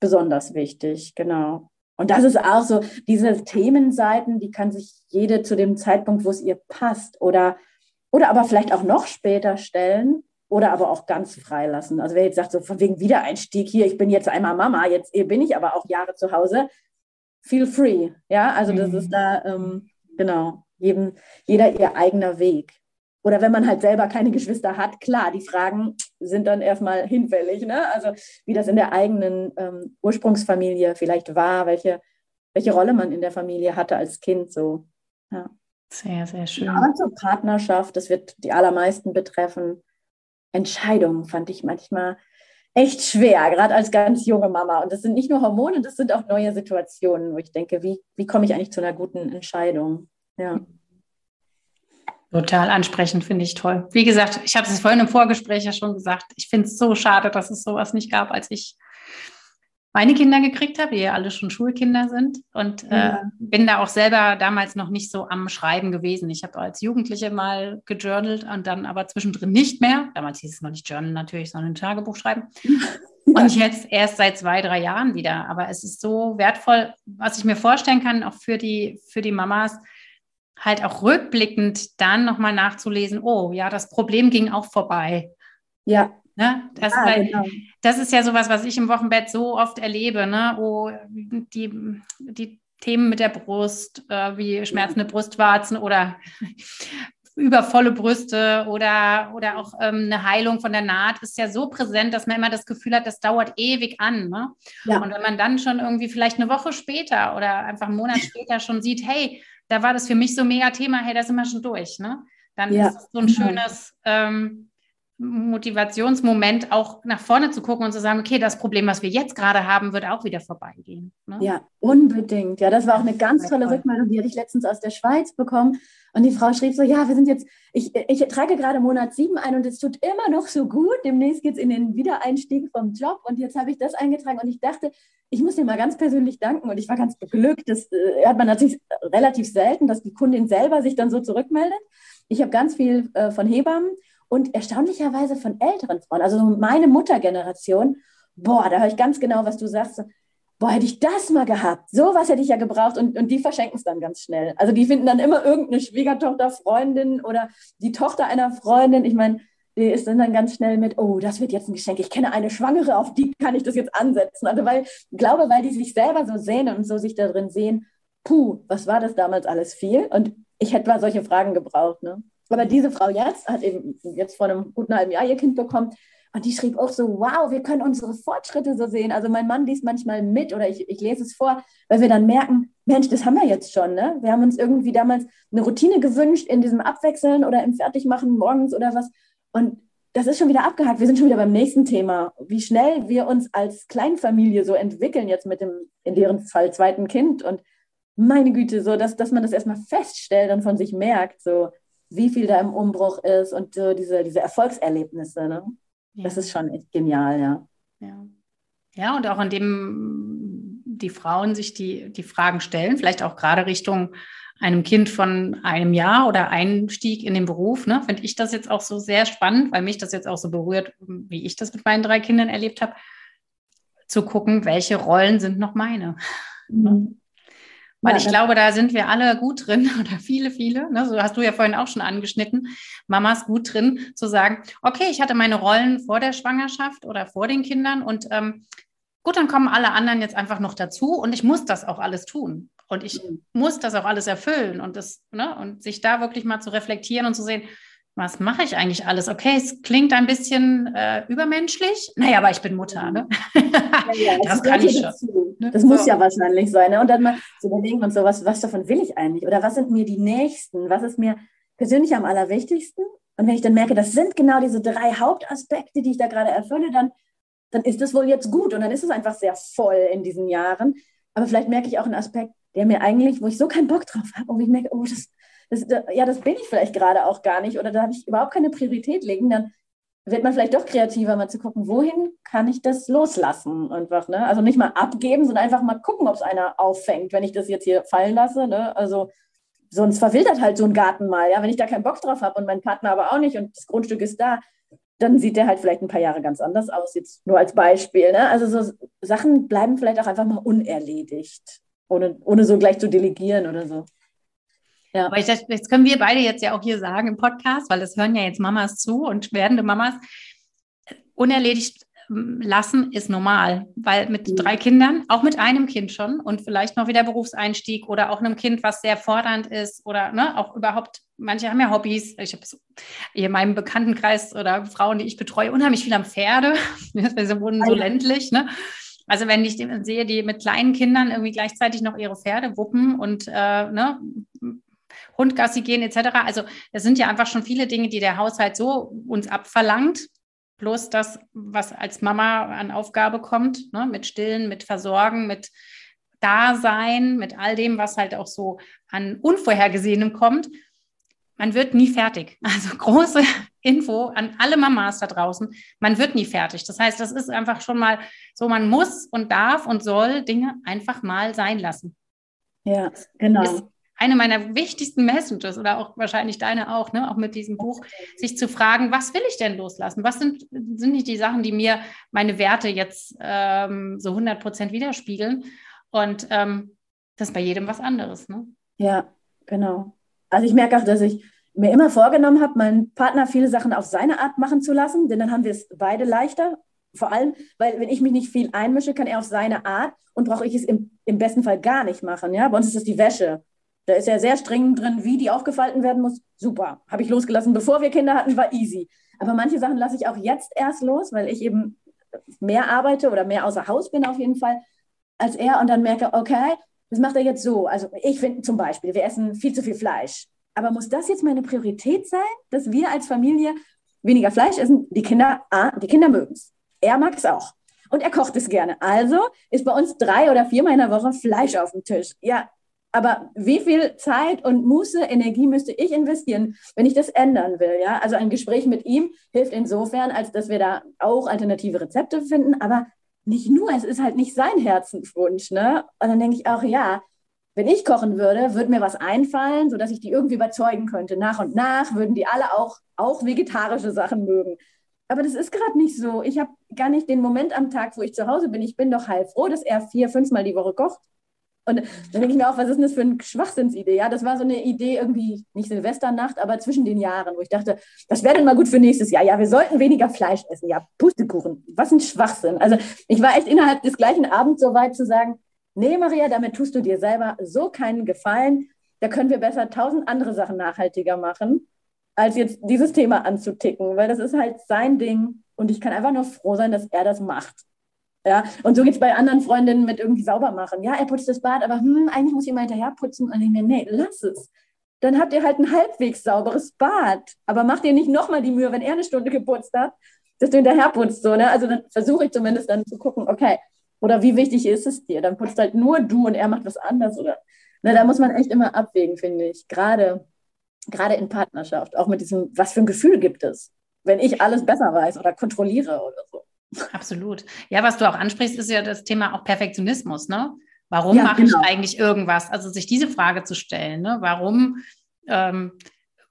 besonders wichtig, genau. Und das ist auch so, diese Themenseiten, die kann sich jede zu dem Zeitpunkt, wo es ihr passt oder, oder aber vielleicht auch noch später stellen oder aber auch ganz freilassen. Also wer jetzt sagt, so von wegen Wiedereinstieg hier, ich bin jetzt einmal Mama, jetzt bin ich aber auch Jahre zu Hause, feel free. Ja, also das mhm. ist da, ähm, genau, jedem, jeder ihr eigener Weg. Oder wenn man halt selber keine Geschwister hat, klar, die Fragen sind dann erstmal hinfällig. Ne? Also wie das in der eigenen ähm, Ursprungsfamilie vielleicht war, welche, welche Rolle man in der Familie hatte als Kind. So. Ja. Sehr, sehr schön. Aber zur Partnerschaft, das wird die allermeisten betreffen. Entscheidungen fand ich manchmal echt schwer, gerade als ganz junge Mama. Und das sind nicht nur Hormone, das sind auch neue Situationen, wo ich denke, wie, wie komme ich eigentlich zu einer guten Entscheidung? Ja. Total ansprechend, finde ich toll. Wie gesagt, ich habe es vorhin im Vorgespräch ja schon gesagt. Ich finde es so schade, dass es sowas nicht gab, als ich meine Kinder gekriegt habe, die ja alle schon Schulkinder sind. Und äh, bin da auch selber damals noch nicht so am Schreiben gewesen. Ich habe als Jugendliche mal gejournalt und dann aber zwischendrin nicht mehr. Damals hieß es noch nicht Journal natürlich, sondern ein Tagebuch schreiben. Und jetzt erst seit zwei, drei Jahren wieder. Aber es ist so wertvoll, was ich mir vorstellen kann, auch für die, für die Mamas, halt auch rückblickend dann nochmal nachzulesen, oh ja, das Problem ging auch vorbei. Ja. Ne? Das, ja, weil, genau. das ist ja sowas, was ich im Wochenbett so oft erlebe. Ne? Oh, die, die Themen mit der Brust, äh, wie schmerzende Brustwarzen oder übervolle Brüste oder, oder auch ähm, eine Heilung von der Naht ist ja so präsent, dass man immer das Gefühl hat, das dauert ewig an. Ne? Ja. Und wenn man dann schon irgendwie vielleicht eine Woche später oder einfach einen Monat später schon sieht, hey, da war das für mich so mega Thema, hey, da sind wir schon durch, ne? Dann ja. ist es so ein schönes ähm, Motivationsmoment, auch nach vorne zu gucken und zu sagen, okay, das Problem, was wir jetzt gerade haben, wird auch wieder vorbeigehen. Ne? Ja, unbedingt. Ja, das war auch eine ganz tolle Rückmeldung, die hatte ich letztens aus der Schweiz bekommen. Und die Frau schrieb so, ja, wir sind jetzt, ich, ich trage gerade Monat sieben ein und es tut immer noch so gut. Demnächst geht es in den Wiedereinstieg vom Job und jetzt habe ich das eingetragen und ich dachte, ich muss dir mal ganz persönlich danken und ich war ganz beglückt. Das äh, hat man natürlich relativ selten, dass die Kundin selber sich dann so zurückmeldet. Ich habe ganz viel äh, von Hebammen und erstaunlicherweise von älteren Frauen, also meine Muttergeneration. Boah, da höre ich ganz genau, was du sagst boah, hätte ich das mal gehabt, sowas hätte ich ja gebraucht und, und die verschenken es dann ganz schnell. Also die finden dann immer irgendeine Schwiegertochter, Freundin oder die Tochter einer Freundin. Ich meine, die ist dann, ganz schnell mit, oh, das wird jetzt ein Geschenk. Ich kenne eine Schwangere, auf die kann ich das jetzt ansetzen. Also weil, glaube, weil die sich selber so sehen und so sich da drin sehen, puh, was war das damals alles viel? Und ich hätte mal solche Fragen gebraucht. Ne? Aber diese Frau jetzt hat eben jetzt vor einem guten halben Jahr ihr Kind bekommen und die schrieb auch so, wow, wir können unsere Fortschritte so sehen. Also mein Mann liest manchmal mit oder ich, ich lese es vor, weil wir dann merken, Mensch, das haben wir jetzt schon. Ne? Wir haben uns irgendwie damals eine Routine gewünscht in diesem Abwechseln oder im Fertigmachen morgens oder was. Und das ist schon wieder abgehakt. Wir sind schon wieder beim nächsten Thema. Wie schnell wir uns als Kleinfamilie so entwickeln, jetzt mit dem, in deren Fall, zweiten Kind. Und meine Güte, so, dass, dass man das erstmal feststellt und von sich merkt, so, wie viel da im Umbruch ist und so diese, diese Erfolgserlebnisse. Ne? Ja. Das ist schon echt genial, ja. Ja, ja und auch in dem die Frauen sich die, die Fragen stellen, vielleicht auch gerade Richtung einem Kind von einem Jahr oder Einstieg in den Beruf, ne, finde ich das jetzt auch so sehr spannend, weil mich das jetzt auch so berührt, wie ich das mit meinen drei Kindern erlebt habe, zu gucken, welche Rollen sind noch meine. Mhm. Weil ja, ich glaube, da sind wir alle gut drin oder viele, viele. Ne? So hast du ja vorhin auch schon angeschnitten. Mamas gut drin zu sagen, okay, ich hatte meine Rollen vor der Schwangerschaft oder vor den Kindern und ähm, gut, dann kommen alle anderen jetzt einfach noch dazu und ich muss das auch alles tun. Und ich mhm. muss das auch alles erfüllen und das, ne, und sich da wirklich mal zu reflektieren und zu sehen, was mache ich eigentlich alles? Okay, es klingt ein bisschen äh, übermenschlich. Naja, aber ich bin Mutter, ne? Ja, das, das kann ich schon. Ne? Das so. muss ja wahrscheinlich sein. Ne? Und dann mal zu überlegen und so, was, was davon will ich eigentlich? Oder was sind mir die Nächsten? Was ist mir persönlich am allerwichtigsten? Und wenn ich dann merke, das sind genau diese drei Hauptaspekte, die ich da gerade erfülle, dann, dann ist es wohl jetzt gut. Und dann ist es einfach sehr voll in diesen Jahren. Aber vielleicht merke ich auch einen Aspekt, der mir eigentlich, wo ich so keinen Bock drauf habe, und ich merke, oh, das, das, ja, das bin ich vielleicht gerade auch gar nicht oder da habe ich überhaupt keine Priorität legen, dann wird man vielleicht doch kreativer, mal zu gucken, wohin kann ich das loslassen einfach, ne? Also nicht mal abgeben, sondern einfach mal gucken, ob es einer auffängt, wenn ich das jetzt hier fallen lasse, ne? Also sonst verwildert halt so ein Garten mal, ja? Wenn ich da keinen Bock drauf habe und mein Partner aber auch nicht und das Grundstück ist da, dann sieht der halt vielleicht ein paar Jahre ganz anders aus, jetzt nur als Beispiel, ne? Also so Sachen bleiben vielleicht auch einfach mal unerledigt, ohne, ohne so gleich zu delegieren oder so. Ja. Aber ich, das können wir beide jetzt ja auch hier sagen im Podcast, weil es hören ja jetzt Mamas zu und werdende Mamas. Unerledigt ähm, lassen ist normal, weil mit mhm. drei Kindern, auch mit einem Kind schon und vielleicht noch wieder Berufseinstieg oder auch einem Kind, was sehr fordernd ist oder ne, auch überhaupt, manche haben ja Hobbys. Ich habe so, in meinem Bekanntenkreis oder Frauen, die ich betreue, unheimlich viel am Pferde. Wir wohnen so ländlich, ne? Also wenn ich sehe, die mit kleinen Kindern irgendwie gleichzeitig noch ihre Pferde wuppen und äh, ne, Hundgassi gehen etc. Also es sind ja einfach schon viele Dinge, die der Haushalt so uns abverlangt. Plus das, was als Mama an Aufgabe kommt, ne, mit Stillen, mit Versorgen, mit Dasein, mit all dem, was halt auch so an Unvorhergesehenem kommt. Man wird nie fertig. Also große Info an alle Mamas da draußen. Man wird nie fertig. Das heißt, das ist einfach schon mal so, man muss und darf und soll Dinge einfach mal sein lassen. Ja, genau. Ist eine meiner wichtigsten Messages oder auch wahrscheinlich deine auch, ne, auch mit diesem Buch, sich zu fragen, was will ich denn loslassen? Was sind, sind nicht die Sachen, die mir meine Werte jetzt ähm, so 100 Prozent widerspiegeln? Und ähm, das ist bei jedem was anderes. Ne? Ja, genau. Also ich merke auch, dass ich mir immer vorgenommen habe, meinen Partner viele Sachen auf seine Art machen zu lassen, denn dann haben wir es beide leichter. Vor allem, weil wenn ich mich nicht viel einmische, kann er auf seine Art und brauche ich es im, im besten Fall gar nicht machen. Ja? Bei uns ist es die Wäsche. Da ist ja sehr streng drin, wie die aufgefalten werden muss. Super, habe ich losgelassen. Bevor wir Kinder hatten, war easy. Aber manche Sachen lasse ich auch jetzt erst los, weil ich eben mehr arbeite oder mehr außer Haus bin auf jeden Fall als er und dann merke, okay, das macht er jetzt so. Also ich finde zum Beispiel, wir essen viel zu viel Fleisch. Aber muss das jetzt meine Priorität sein, dass wir als Familie weniger Fleisch essen? Die Kinder, ah, die Kinder mögen es. Er mag es auch. Und er kocht es gerne. Also ist bei uns drei oder viermal in der Woche Fleisch auf dem Tisch. Ja, aber wie viel Zeit und Muße, Energie müsste ich investieren, wenn ich das ändern will? Ja, also ein Gespräch mit ihm hilft insofern, als dass wir da auch alternative Rezepte finden, aber nicht nur. Es ist halt nicht sein Herzenswunsch, ne? Und dann denke ich auch, ja, wenn ich kochen würde, würde mir was einfallen, sodass ich die irgendwie überzeugen könnte. Nach und nach würden die alle auch, auch vegetarische Sachen mögen. Aber das ist gerade nicht so. Ich habe gar nicht den Moment am Tag, wo ich zu Hause bin. Ich bin doch heilfroh, dass er vier, fünfmal die Woche kocht. Und dann denke ich mir auch, was ist denn das für eine Schwachsinnsidee? Ja, das war so eine Idee irgendwie, nicht Silvesternacht, aber zwischen den Jahren, wo ich dachte, das wäre denn mal gut für nächstes Jahr. Ja, wir sollten weniger Fleisch essen. Ja, Pustekuchen. Was ein Schwachsinn. Also ich war echt innerhalb des gleichen Abends so weit zu sagen, nee, Maria, damit tust du dir selber so keinen Gefallen. Da können wir besser tausend andere Sachen nachhaltiger machen, als jetzt dieses Thema anzuticken, weil das ist halt sein Ding. Und ich kann einfach nur froh sein, dass er das macht. Ja, und so geht es bei anderen Freundinnen mit irgendwie sauber machen. Ja, er putzt das Bad, aber hm, eigentlich muss ich mal hinterher putzen. Und ich mir, nee, lass es. Dann habt ihr halt ein halbwegs sauberes Bad. Aber macht ihr nicht nochmal die Mühe, wenn er eine Stunde geputzt hat, dass du hinterher putzt. So, ne? Also dann versuche ich zumindest dann zu gucken, okay, oder wie wichtig ist es dir? Dann putzt halt nur du und er macht was anderes. Oder, ne, da muss man echt immer abwägen, finde ich. Gerade, gerade in Partnerschaft. Auch mit diesem, was für ein Gefühl gibt es, wenn ich alles besser weiß oder kontrolliere oder so. Absolut. Ja, was du auch ansprichst, ist ja das Thema auch Perfektionismus. Ne? Warum ja, mache genau. ich eigentlich irgendwas? Also sich diese Frage zu stellen. Ne? Warum ähm,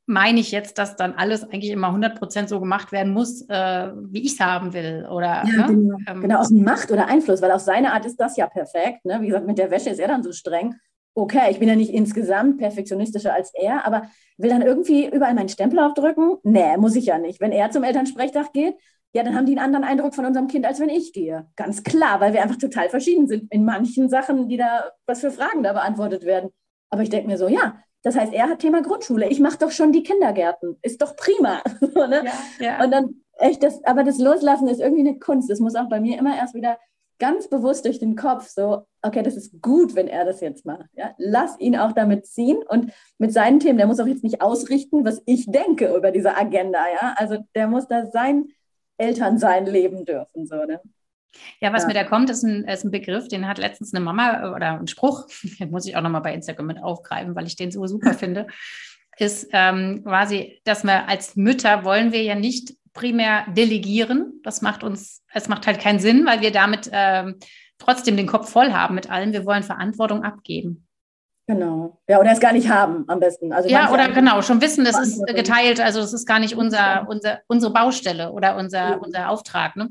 meine ich jetzt, dass dann alles eigentlich immer 100% so gemacht werden muss, äh, wie ich es haben will? Oder, ja, ne? genau. Ähm, genau, aus Macht oder Einfluss, weil auf seine Art ist das ja perfekt. Ne? Wie gesagt, mit der Wäsche ist er dann so streng. Okay, ich bin ja nicht insgesamt perfektionistischer als er, aber will dann irgendwie überall meinen Stempel aufdrücken? Nee, muss ich ja nicht. Wenn er zum Elternsprechtag geht, ja, dann haben die einen anderen Eindruck von unserem Kind, als wenn ich gehe. Ganz klar, weil wir einfach total verschieden sind in manchen Sachen, die da, was für Fragen da beantwortet werden. Aber ich denke mir so, ja, das heißt, er hat Thema Grundschule. Ich mache doch schon die Kindergärten. Ist doch prima. ne? ja, ja. Und dann echt das, aber das Loslassen ist irgendwie eine Kunst. Es muss auch bei mir immer erst wieder ganz bewusst durch den Kopf so, okay, das ist gut, wenn er das jetzt macht. Ja? Lass ihn auch damit ziehen und mit seinen Themen, der muss auch jetzt nicht ausrichten, was ich denke über diese Agenda. Ja? Also der muss da sein Elternsein leben dürfen. So, ne? Ja, was ja. mir da kommt, ist ein, ist ein, Begriff, den hat letztens eine Mama oder ein Spruch, den muss ich auch nochmal bei Instagram mit aufgreifen, weil ich den so super finde, ist ähm, quasi, dass wir als Mütter wollen wir ja nicht primär delegieren. Das macht uns, es macht halt keinen Sinn, weil wir damit ähm, trotzdem den Kopf voll haben mit allem. Wir wollen Verantwortung abgeben. Genau. Ja, oder es gar nicht haben am besten. Also ja, oder genau, schon wissen, das ist geteilt, also das ist gar nicht unser, unser, unsere Baustelle oder unser, ja. unser Auftrag. Ne?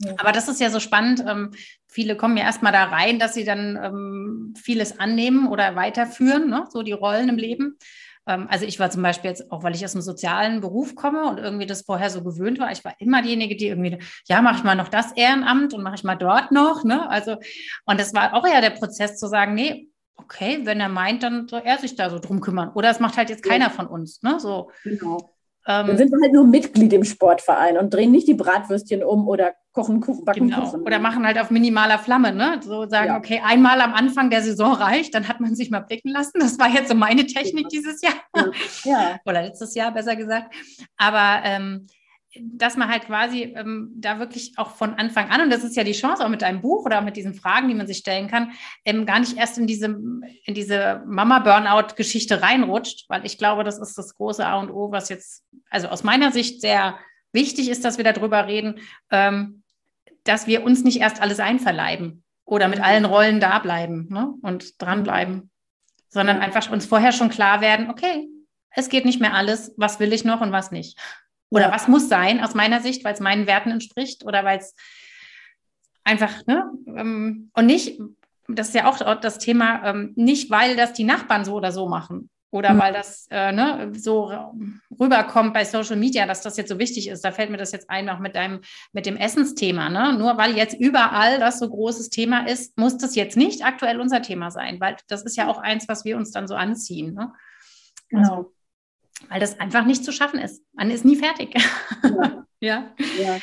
Ja. Aber das ist ja so spannend. Ähm, viele kommen ja erstmal da rein, dass sie dann ähm, vieles annehmen oder weiterführen, ne? so die Rollen im Leben. Ähm, also ich war zum Beispiel jetzt, auch weil ich aus einem sozialen Beruf komme und irgendwie das vorher so gewöhnt war, ich war immer diejenige, die irgendwie, ja, mache ich mal noch das Ehrenamt und mache ich mal dort noch. Ne? Also, und das war auch ja der Prozess zu sagen, nee, okay, wenn er meint, dann soll er sich da so drum kümmern. Oder es macht halt jetzt keiner von uns. Ne? So. Genau. Ähm, dann sind wir halt nur Mitglied im Sportverein und drehen nicht die Bratwürstchen um oder kochen Kuchen, backen genau. Kuchen. Oder machen halt auf minimaler Flamme, ne? So sagen, ja. okay, einmal am Anfang der Saison reicht, dann hat man sich mal blicken lassen. Das war jetzt so meine Technik ja. dieses Jahr. Ja. ja. Oder letztes Jahr, besser gesagt. Aber ähm, dass man halt quasi ähm, da wirklich auch von Anfang an, und das ist ja die Chance auch mit einem Buch oder mit diesen Fragen, die man sich stellen kann, ähm, gar nicht erst in diese, in diese Mama-Burnout-Geschichte reinrutscht, weil ich glaube, das ist das große A und O, was jetzt, also aus meiner Sicht sehr wichtig ist, dass wir darüber reden, ähm, dass wir uns nicht erst alles einverleiben oder mit allen Rollen da bleiben ne? und dranbleiben, sondern einfach uns vorher schon klar werden, okay, es geht nicht mehr alles, was will ich noch und was nicht. Oder was muss sein aus meiner Sicht, weil es meinen Werten entspricht oder weil es einfach, ne? Ähm, und nicht, das ist ja auch das Thema, ähm, nicht weil das die Nachbarn so oder so machen oder mhm. weil das äh, ne, so rüberkommt bei Social Media, dass das jetzt so wichtig ist. Da fällt mir das jetzt ein, auch mit deinem, mit dem Essensthema. Ne? Nur weil jetzt überall das so großes Thema ist, muss das jetzt nicht aktuell unser Thema sein, weil das ist ja auch eins, was wir uns dann so anziehen. Ne? Genau. Also, weil das einfach nicht zu schaffen ist. Man ist nie fertig. Ja. ja. ja.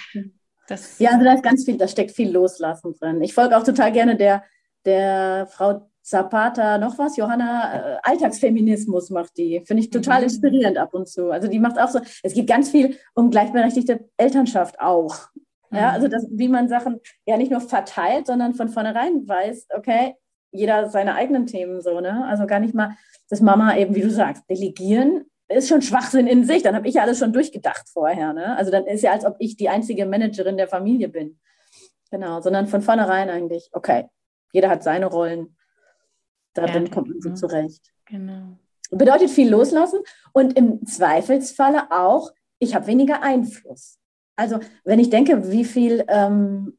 Das ja, also da ist ganz viel, da steckt viel Loslassen drin. Ich folge auch total gerne der, der Frau Zapata, noch was, Johanna, äh, Alltagsfeminismus macht die. Finde ich total mhm. inspirierend ab und zu. Also die macht auch so, es geht ganz viel um gleichberechtigte Elternschaft auch. Ja, mhm. also das, wie man Sachen ja nicht nur verteilt, sondern von vornherein weiß, okay, jeder seine eigenen Themen so, ne? Also gar nicht mal, dass Mama eben, wie du sagst, delegieren ist schon Schwachsinn in sich. Dann habe ich ja alles schon durchgedacht vorher. Ne? Also dann ist ja, als ob ich die einzige Managerin der Familie bin. Genau, sondern von vornherein eigentlich, okay, jeder hat seine Rollen. Darin ja, kommt man so zurecht. Genau. Bedeutet viel loslassen und im Zweifelsfalle auch, ich habe weniger Einfluss. Also wenn ich denke, wie viel, ähm,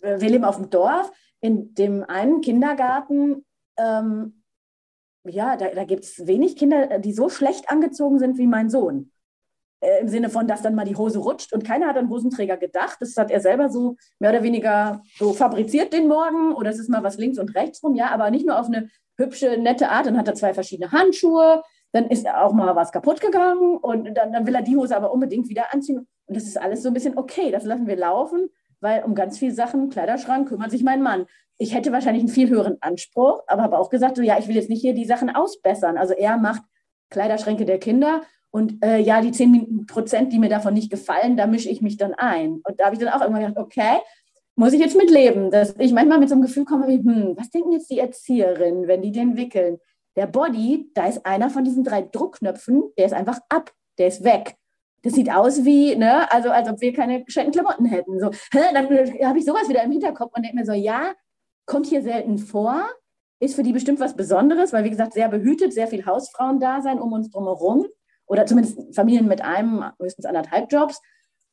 wir leben auf dem Dorf, in dem einen Kindergarten ähm, ja, da, da gibt es wenig Kinder, die so schlecht angezogen sind wie mein Sohn. Äh, Im Sinne von, dass dann mal die Hose rutscht und keiner hat an Hosenträger gedacht. Das hat er selber so mehr oder weniger so fabriziert den Morgen oder es ist mal was links und rechts rum, ja, aber nicht nur auf eine hübsche, nette Art. Dann hat er zwei verschiedene Handschuhe, dann ist auch mal was kaputt gegangen und dann, dann will er die Hose aber unbedingt wieder anziehen. Und das ist alles so ein bisschen okay, das lassen wir laufen, weil um ganz viele Sachen, Kleiderschrank, kümmert sich mein Mann ich hätte wahrscheinlich einen viel höheren Anspruch, aber habe auch gesagt, so ja, ich will jetzt nicht hier die Sachen ausbessern. Also er macht Kleiderschränke der Kinder und äh, ja, die 10 Prozent, die mir davon nicht gefallen, da mische ich mich dann ein. Und da habe ich dann auch irgendwann gedacht, okay, muss ich jetzt mitleben, dass ich manchmal mit so einem Gefühl komme wie, hm, was denken jetzt die Erzieherinnen, wenn die den wickeln? Der Body, da ist einer von diesen drei Druckknöpfen, der ist einfach ab, der ist weg. Das sieht aus wie, ne, also als ob wir keine geschenkten Klamotten hätten. So, hä? dann habe ich sowas wieder im Hinterkopf und denke mir so, ja, kommt hier selten vor, ist für die bestimmt was Besonderes, weil wie gesagt, sehr behütet, sehr viel Hausfrauen da sein um uns drumherum oder zumindest Familien mit einem, höchstens anderthalb Jobs.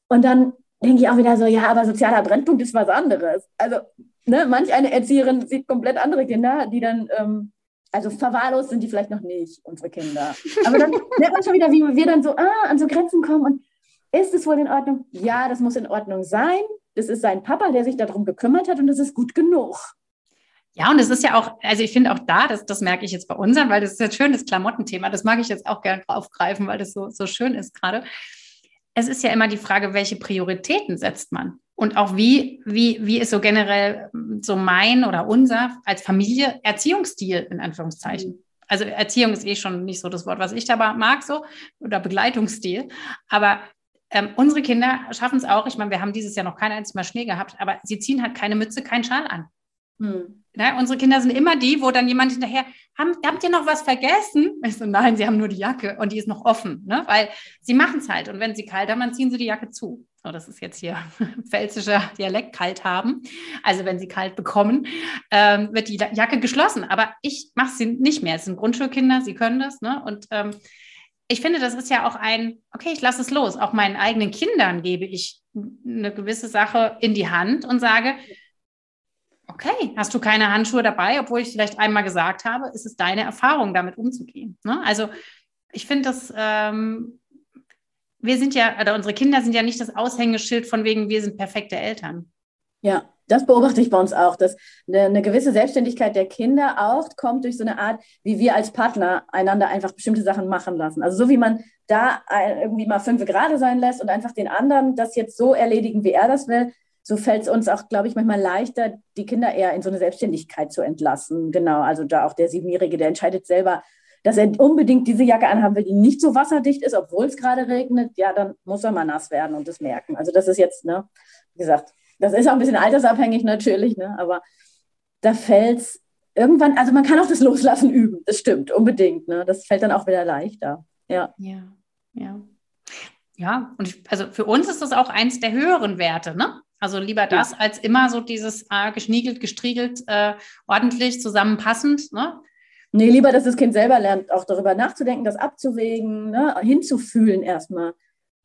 Und dann denke ich auch wieder so, ja, aber sozialer Brennpunkt ist was anderes. Also, ne, manch eine Erzieherin sieht komplett andere Kinder, die dann, ähm, also verwahrlost sind die vielleicht noch nicht, unsere Kinder. Aber dann merkt man schon wieder, wie wir dann so ah, an so Grenzen kommen und ist es wohl in Ordnung? Ja, das muss in Ordnung sein. Das ist sein Papa, der sich darum gekümmert hat und das ist gut genug. Ja, und es ist ja auch, also ich finde auch da, das, das merke ich jetzt bei unseren, weil das ist jetzt schön, das Klamottenthema, das mag ich jetzt auch gerne aufgreifen, weil das so, so schön ist gerade. Es ist ja immer die Frage, welche Prioritäten setzt man? Und auch wie, wie, wie ist so generell so mein oder unser als Familie Erziehungsstil in Anführungszeichen. Also Erziehung ist eh schon nicht so das Wort, was ich da mag, so, oder Begleitungsstil. Aber ähm, unsere Kinder schaffen es auch. Ich meine, wir haben dieses Jahr noch kein einziges Mal Schnee gehabt, aber sie ziehen halt keine Mütze, keinen Schal an. Hm. Ja, unsere Kinder sind immer die, wo dann jemand hinterher, haben, habt ihr noch was vergessen? Ich so, nein, sie haben nur die Jacke und die ist noch offen, ne? weil sie machen es halt. Und wenn sie kalt haben, dann ziehen sie die Jacke zu. So, das ist jetzt hier pfälzischer Dialekt, kalt haben. Also wenn sie kalt bekommen, ähm, wird die Jacke geschlossen. Aber ich mache sie nicht mehr. Es sind Grundschulkinder, sie können das. Ne? Und ähm, ich finde, das ist ja auch ein, okay, ich lasse es los. Auch meinen eigenen Kindern gebe ich eine gewisse Sache in die Hand und sage, okay, hast du keine Handschuhe dabei, obwohl ich vielleicht einmal gesagt habe, ist es deine Erfahrung, damit umzugehen. Ne? Also ich finde das, ähm, wir sind ja, oder unsere Kinder sind ja nicht das Aushängeschild von wegen, wir sind perfekte Eltern. Ja, das beobachte ich bei uns auch, dass eine, eine, gewisse Selbstständigkeit der Kinder auch kommt durch so eine Art, wie wir als Partner einander einfach bestimmte Sachen machen lassen. Also so wie man da irgendwie mal fünf Grade sein lässt und einfach den anderen das jetzt so erledigen, wie er das will, so fällt es uns auch, glaube ich, manchmal leichter, die Kinder eher in so eine Selbstständigkeit zu entlassen. Genau, also da auch der Siebenjährige, der entscheidet selber, dass er unbedingt diese Jacke anhaben will, die nicht so wasserdicht ist, obwohl es gerade regnet, ja, dann muss er mal nass werden und das merken. Also das ist jetzt, ne, wie gesagt, das ist auch ein bisschen altersabhängig natürlich, ne, aber da fällt es irgendwann, also man kann auch das Loslassen üben, das stimmt, unbedingt. Ne, das fällt dann auch wieder leichter. Ja. Ja, ja. Ja, und ich, also für uns ist das auch eins der höheren Werte, ne? Also lieber das als immer so dieses äh, geschniegelt, gestriegelt, äh, ordentlich, zusammenpassend. Ne? Nee, lieber, dass das Kind selber lernt, auch darüber nachzudenken, das abzuwägen, ne? hinzufühlen erstmal.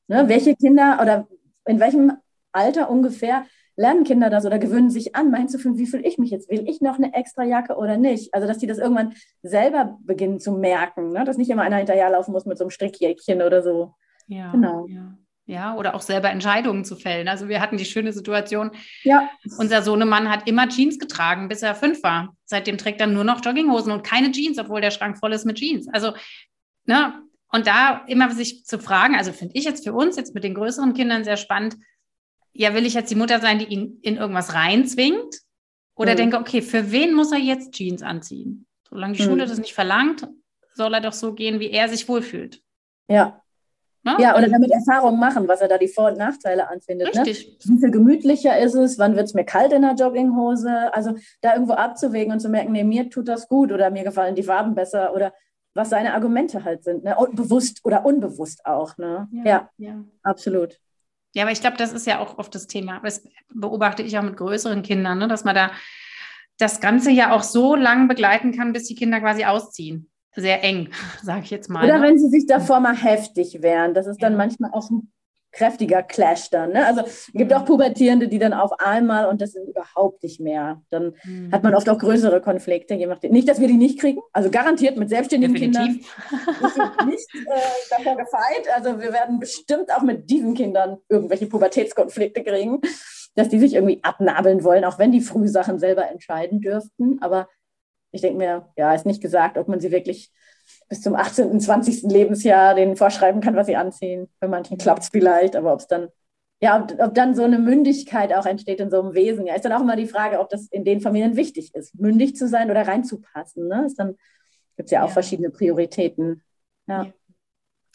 Ne? Welche Kinder oder in welchem Alter ungefähr lernen Kinder das oder gewöhnen sich an, mal hinzufühlen, wie fühle ich mich jetzt? Will ich noch eine extra Jacke oder nicht? Also, dass die das irgendwann selber beginnen zu merken, ne? dass nicht immer einer hinterherlaufen muss mit so einem Strickjäckchen oder so. Ja, genau. Ja. Ja, oder auch selber Entscheidungen zu fällen. Also wir hatten die schöne Situation, ja. unser Sohnemann hat immer Jeans getragen, bis er fünf war. Seitdem trägt er nur noch Jogginghosen und keine Jeans, obwohl der Schrank voll ist mit Jeans. Also, ne, und da immer sich zu fragen, also finde ich jetzt für uns, jetzt mit den größeren Kindern sehr spannend, ja, will ich jetzt die Mutter sein, die ihn in irgendwas reinzwingt? Oder mhm. denke, okay, für wen muss er jetzt Jeans anziehen? Solange die mhm. Schule das nicht verlangt, soll er doch so gehen, wie er sich wohlfühlt. Ja, Ne? Ja, oder damit Erfahrungen machen, was er da die Vor- und Nachteile anfindet. Ne? Richtig. Ne? Wie viel gemütlicher ist es? Wann wird es mir kalt in der Jogginghose? Also da irgendwo abzuwägen und zu merken, nee, mir tut das gut oder mir gefallen die Farben besser oder was seine Argumente halt sind. Ne? Und bewusst oder unbewusst auch. Ne? Ja, ja, ja. absolut. Ja, aber ich glaube, das ist ja auch oft das Thema. Das beobachte ich auch mit größeren Kindern, ne? dass man da das Ganze ja auch so lang begleiten kann, bis die Kinder quasi ausziehen sehr eng, sage ich jetzt mal. Oder ne? wenn sie sich davor mal heftig wären. Das ist dann ja. manchmal auch ein kräftiger Clash dann. Ne? Also es gibt mhm. auch Pubertierende, die dann auf einmal und das sind überhaupt nicht mehr. Dann mhm. hat man oft auch größere Konflikte. Nicht, dass wir die nicht kriegen, also garantiert mit selbstständigen Definitiv. Kindern. Nicht äh, davor gefeit. Also wir werden bestimmt auch mit diesen Kindern irgendwelche Pubertätskonflikte kriegen, dass die sich irgendwie abnabeln wollen, auch wenn die Frühsachen selber entscheiden dürften. Aber ich denke mir, ja, ist nicht gesagt, ob man sie wirklich bis zum 18., 20. Lebensjahr denen vorschreiben kann, was sie anziehen. Bei manchen klappt es vielleicht, aber ob es dann, ja, ob, ob, dann so eine Mündigkeit auch entsteht in so einem Wesen. Ja, ist dann auch immer die Frage, ob das in den Familien wichtig ist, mündig zu sein oder reinzupassen. Ne? Ist dann gibt es ja auch ja. verschiedene Prioritäten. Ja.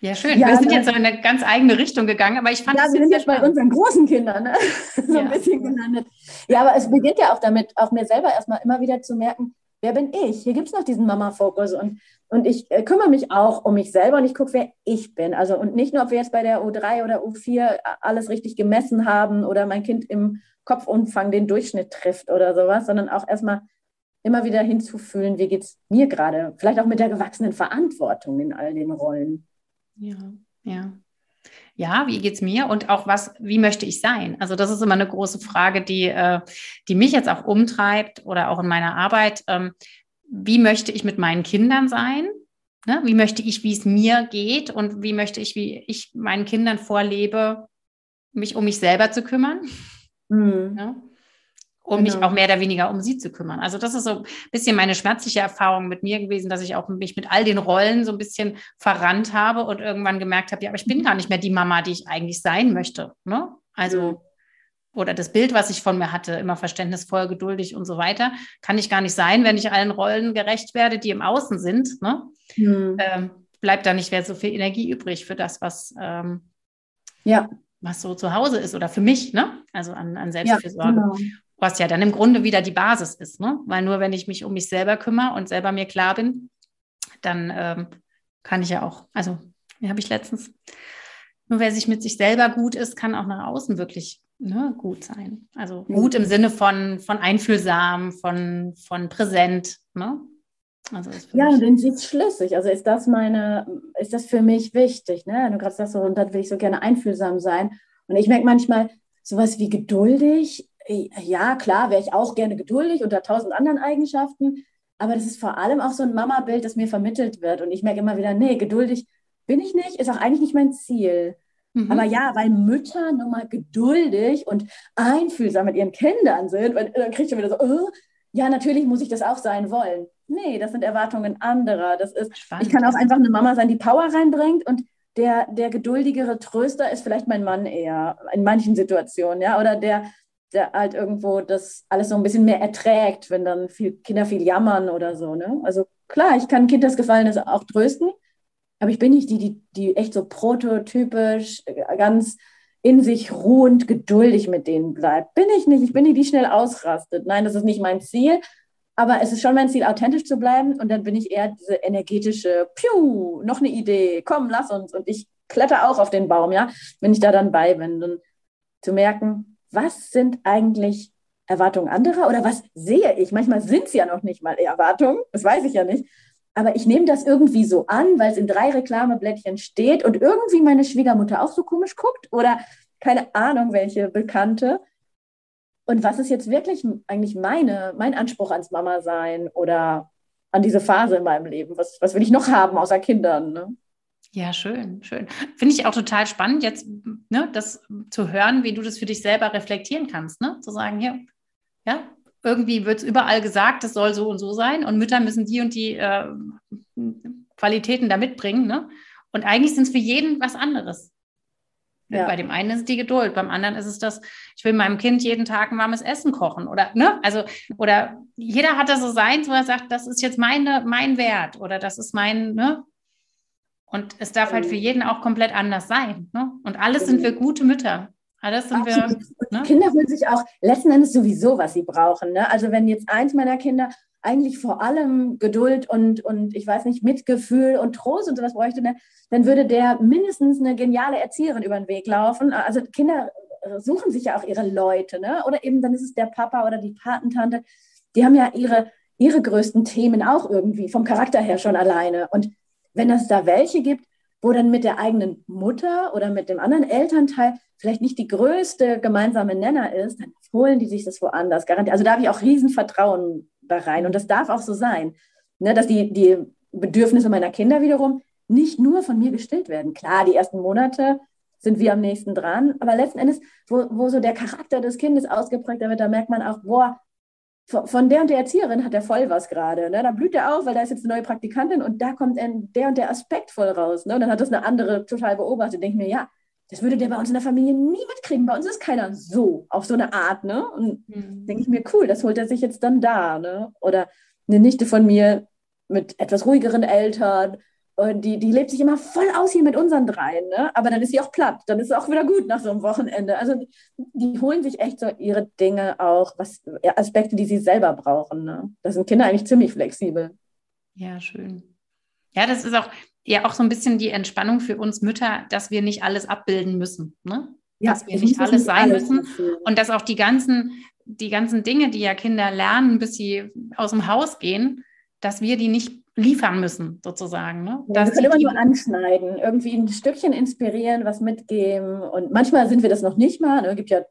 Ja, schön. Ja, wir sind jetzt so in eine ganz eigene Richtung gegangen, aber ich fand ja, wir sind jetzt bei unseren großen Kindern ne? so ein bisschen gelandet. Ja, aber es beginnt ja auch damit, auch mir selber erstmal immer wieder zu merken, wer bin ich? Hier gibt es noch diesen Mama-Fokus und, und ich äh, kümmere mich auch um mich selber und ich gucke, wer ich bin. Also und nicht nur, ob wir jetzt bei der U3 oder U4 alles richtig gemessen haben oder mein Kind im Kopfumfang den Durchschnitt trifft oder sowas, sondern auch erstmal immer wieder hinzufühlen, wie geht es mir gerade? Vielleicht auch mit der gewachsenen Verantwortung in all den Rollen. Ja, ja ja, wie geht es mir und auch was, wie möchte ich sein? Also das ist immer eine große Frage, die, äh, die mich jetzt auch umtreibt oder auch in meiner Arbeit. Ähm, wie möchte ich mit meinen Kindern sein? Ne? Wie möchte ich, wie es mir geht und wie möchte ich, wie ich meinen Kindern vorlebe, mich um mich selber zu kümmern? Mhm. Ja? Um genau. mich auch mehr oder weniger um sie zu kümmern. Also das ist so ein bisschen meine schmerzliche Erfahrung mit mir gewesen, dass ich auch mich mit all den Rollen so ein bisschen verrannt habe und irgendwann gemerkt habe, ja, aber ich bin gar nicht mehr die Mama, die ich eigentlich sein möchte. Ne? Also oder das Bild, was ich von mir hatte, immer verständnisvoll, geduldig und so weiter, kann ich gar nicht sein, wenn ich allen Rollen gerecht werde, die im Außen sind. Ne? Mhm. Ähm, bleibt da nicht mehr so viel Energie übrig für das, was, ähm, ja. was so zu Hause ist oder für mich, ne? Also an, an Selbstfürsorge. Ja, genau. Was ja dann im Grunde wieder die Basis ist, ne? Weil nur wenn ich mich um mich selber kümmere und selber mir klar bin, dann ähm, kann ich ja auch, also, wie habe ich letztens, nur wer sich mit sich selber gut ist, kann auch nach außen wirklich ne, gut sein. Also gut im Sinne von, von einfühlsam, von, von präsent. Ne? Also ja, und in sich schlüssig. Also ist das meine, ist das für mich wichtig, ne? Du gerade sagst so, und dann will ich so gerne einfühlsam sein. Und ich merke manchmal sowas wie geduldig. Ja, klar, wäre ich auch gerne geduldig unter tausend anderen Eigenschaften. Aber das ist vor allem auch so ein Mama-Bild, das mir vermittelt wird. Und ich merke immer wieder, nee, geduldig bin ich nicht, ist auch eigentlich nicht mein Ziel. Mhm. Aber ja, weil Mütter nun mal geduldig und einfühlsam mit ihren Kindern sind, weil, dann kriegt schon wieder so, oh, ja, natürlich muss ich das auch sein wollen. Nee, das sind Erwartungen anderer. Das ist, Spannend. ich kann auch einfach eine Mama sein, die Power reinbringt und der, der geduldigere Tröster ist vielleicht mein Mann eher in manchen Situationen, ja, oder der, der halt irgendwo das alles so ein bisschen mehr erträgt, wenn dann viel, Kinder viel jammern oder so, ne? Also klar, ich kann Kind das Gefallen auch trösten, aber ich bin nicht die, die, die echt so prototypisch, äh, ganz in sich ruhend, geduldig mit denen bleibt. Bin ich nicht. Ich bin die, die schnell ausrastet. Nein, das ist nicht mein Ziel. Aber es ist schon mein Ziel, authentisch zu bleiben. Und dann bin ich eher diese energetische, piu, noch eine Idee, komm, lass uns. Und ich kletter auch auf den Baum, ja, wenn ich da dann bei bin. Und zu merken, was sind eigentlich Erwartungen anderer oder was sehe ich? Manchmal sind es ja noch nicht mal Erwartungen, das weiß ich ja nicht. Aber ich nehme das irgendwie so an, weil es in drei Reklameblättchen steht und irgendwie meine Schwiegermutter auch so komisch guckt oder keine Ahnung, welche Bekannte. Und was ist jetzt wirklich eigentlich meine, mein Anspruch ans Mama sein oder an diese Phase in meinem Leben? Was, was will ich noch haben außer Kindern? Ne? Ja, schön, schön. Finde ich auch total spannend, jetzt ne, das zu hören, wie du das für dich selber reflektieren kannst. Ne? Zu sagen, hier, ja, irgendwie wird es überall gesagt, das soll so und so sein und Mütter müssen die und die äh, Qualitäten da mitbringen. Ne? Und eigentlich sind es für jeden was anderes. Ja. Bei dem einen ist es die Geduld, beim anderen ist es das, ich will meinem Kind jeden Tag ein warmes Essen kochen oder, ne, also, oder jeder hat da so sein, wo er sagt, das ist jetzt meine, mein Wert oder das ist mein, ne, und es darf halt für jeden auch komplett anders sein, ne, und alles sind wir gute Mütter. Alles sind wir. Ne? Kinder fühlen sich auch letzten Endes sowieso, was sie brauchen. Ne? Also wenn jetzt eins meiner Kinder eigentlich vor allem Geduld und, und ich weiß nicht, Mitgefühl und Trost und sowas bräuchte, ne, dann würde der mindestens eine geniale Erzieherin über den Weg laufen. Also Kinder suchen sich ja auch ihre Leute, ne? Oder eben dann ist es der Papa oder die Patentante. Die haben ja ihre, ihre größten Themen auch irgendwie vom Charakter her schon alleine. Und wenn es da welche gibt, wo dann mit der eigenen Mutter oder mit dem anderen Elternteil vielleicht nicht die größte gemeinsame Nenner ist, dann holen die sich das woanders. Garantiert. Also da habe ich auch Riesenvertrauen da rein und das darf auch so sein, ne, dass die, die Bedürfnisse meiner Kinder wiederum nicht nur von mir gestillt werden. Klar, die ersten Monate sind wir am nächsten dran, aber letzten Endes, wo, wo so der Charakter des Kindes ausgeprägter wird, da merkt man auch, boah, von der und der Erzieherin hat er voll was gerade. Ne? Da blüht er auf, weil da ist jetzt eine neue Praktikantin und da kommt der und der Aspekt voll raus. Ne? Und dann hat das eine andere total beobachtet. Denke mir, ja, das würde der bei uns in der Familie nie mitkriegen. Bei uns ist keiner so, auf so eine Art. Ne? Und mhm. denke ich mir, cool, das holt er sich jetzt dann da. Ne? Oder eine Nichte von mir mit etwas ruhigeren Eltern, und die, die lebt sich immer voll aus hier mit unseren dreien, ne? aber dann ist sie auch platt, dann ist es auch wieder gut nach so einem Wochenende. Also die, holen sich echt so ihre Dinge auch, was Aspekte, die sie selber brauchen. Ne? Da sind Kinder eigentlich ziemlich flexibel. Ja, schön. Ja, das ist auch ja auch so ein bisschen die Entspannung für uns Mütter, dass wir nicht alles abbilden müssen. Ne? Ja, dass wir nicht alles sein alles müssen dafür. und dass auch die ganzen, die ganzen Dinge, die ja Kinder lernen, bis sie aus dem Haus gehen, dass wir die nicht liefern müssen, sozusagen. Ne? Ja, wir können immer nur anschneiden, irgendwie ein Stückchen inspirieren, was mitgeben. Und manchmal sind wir das noch nicht mal. Ne? Es gibt ja,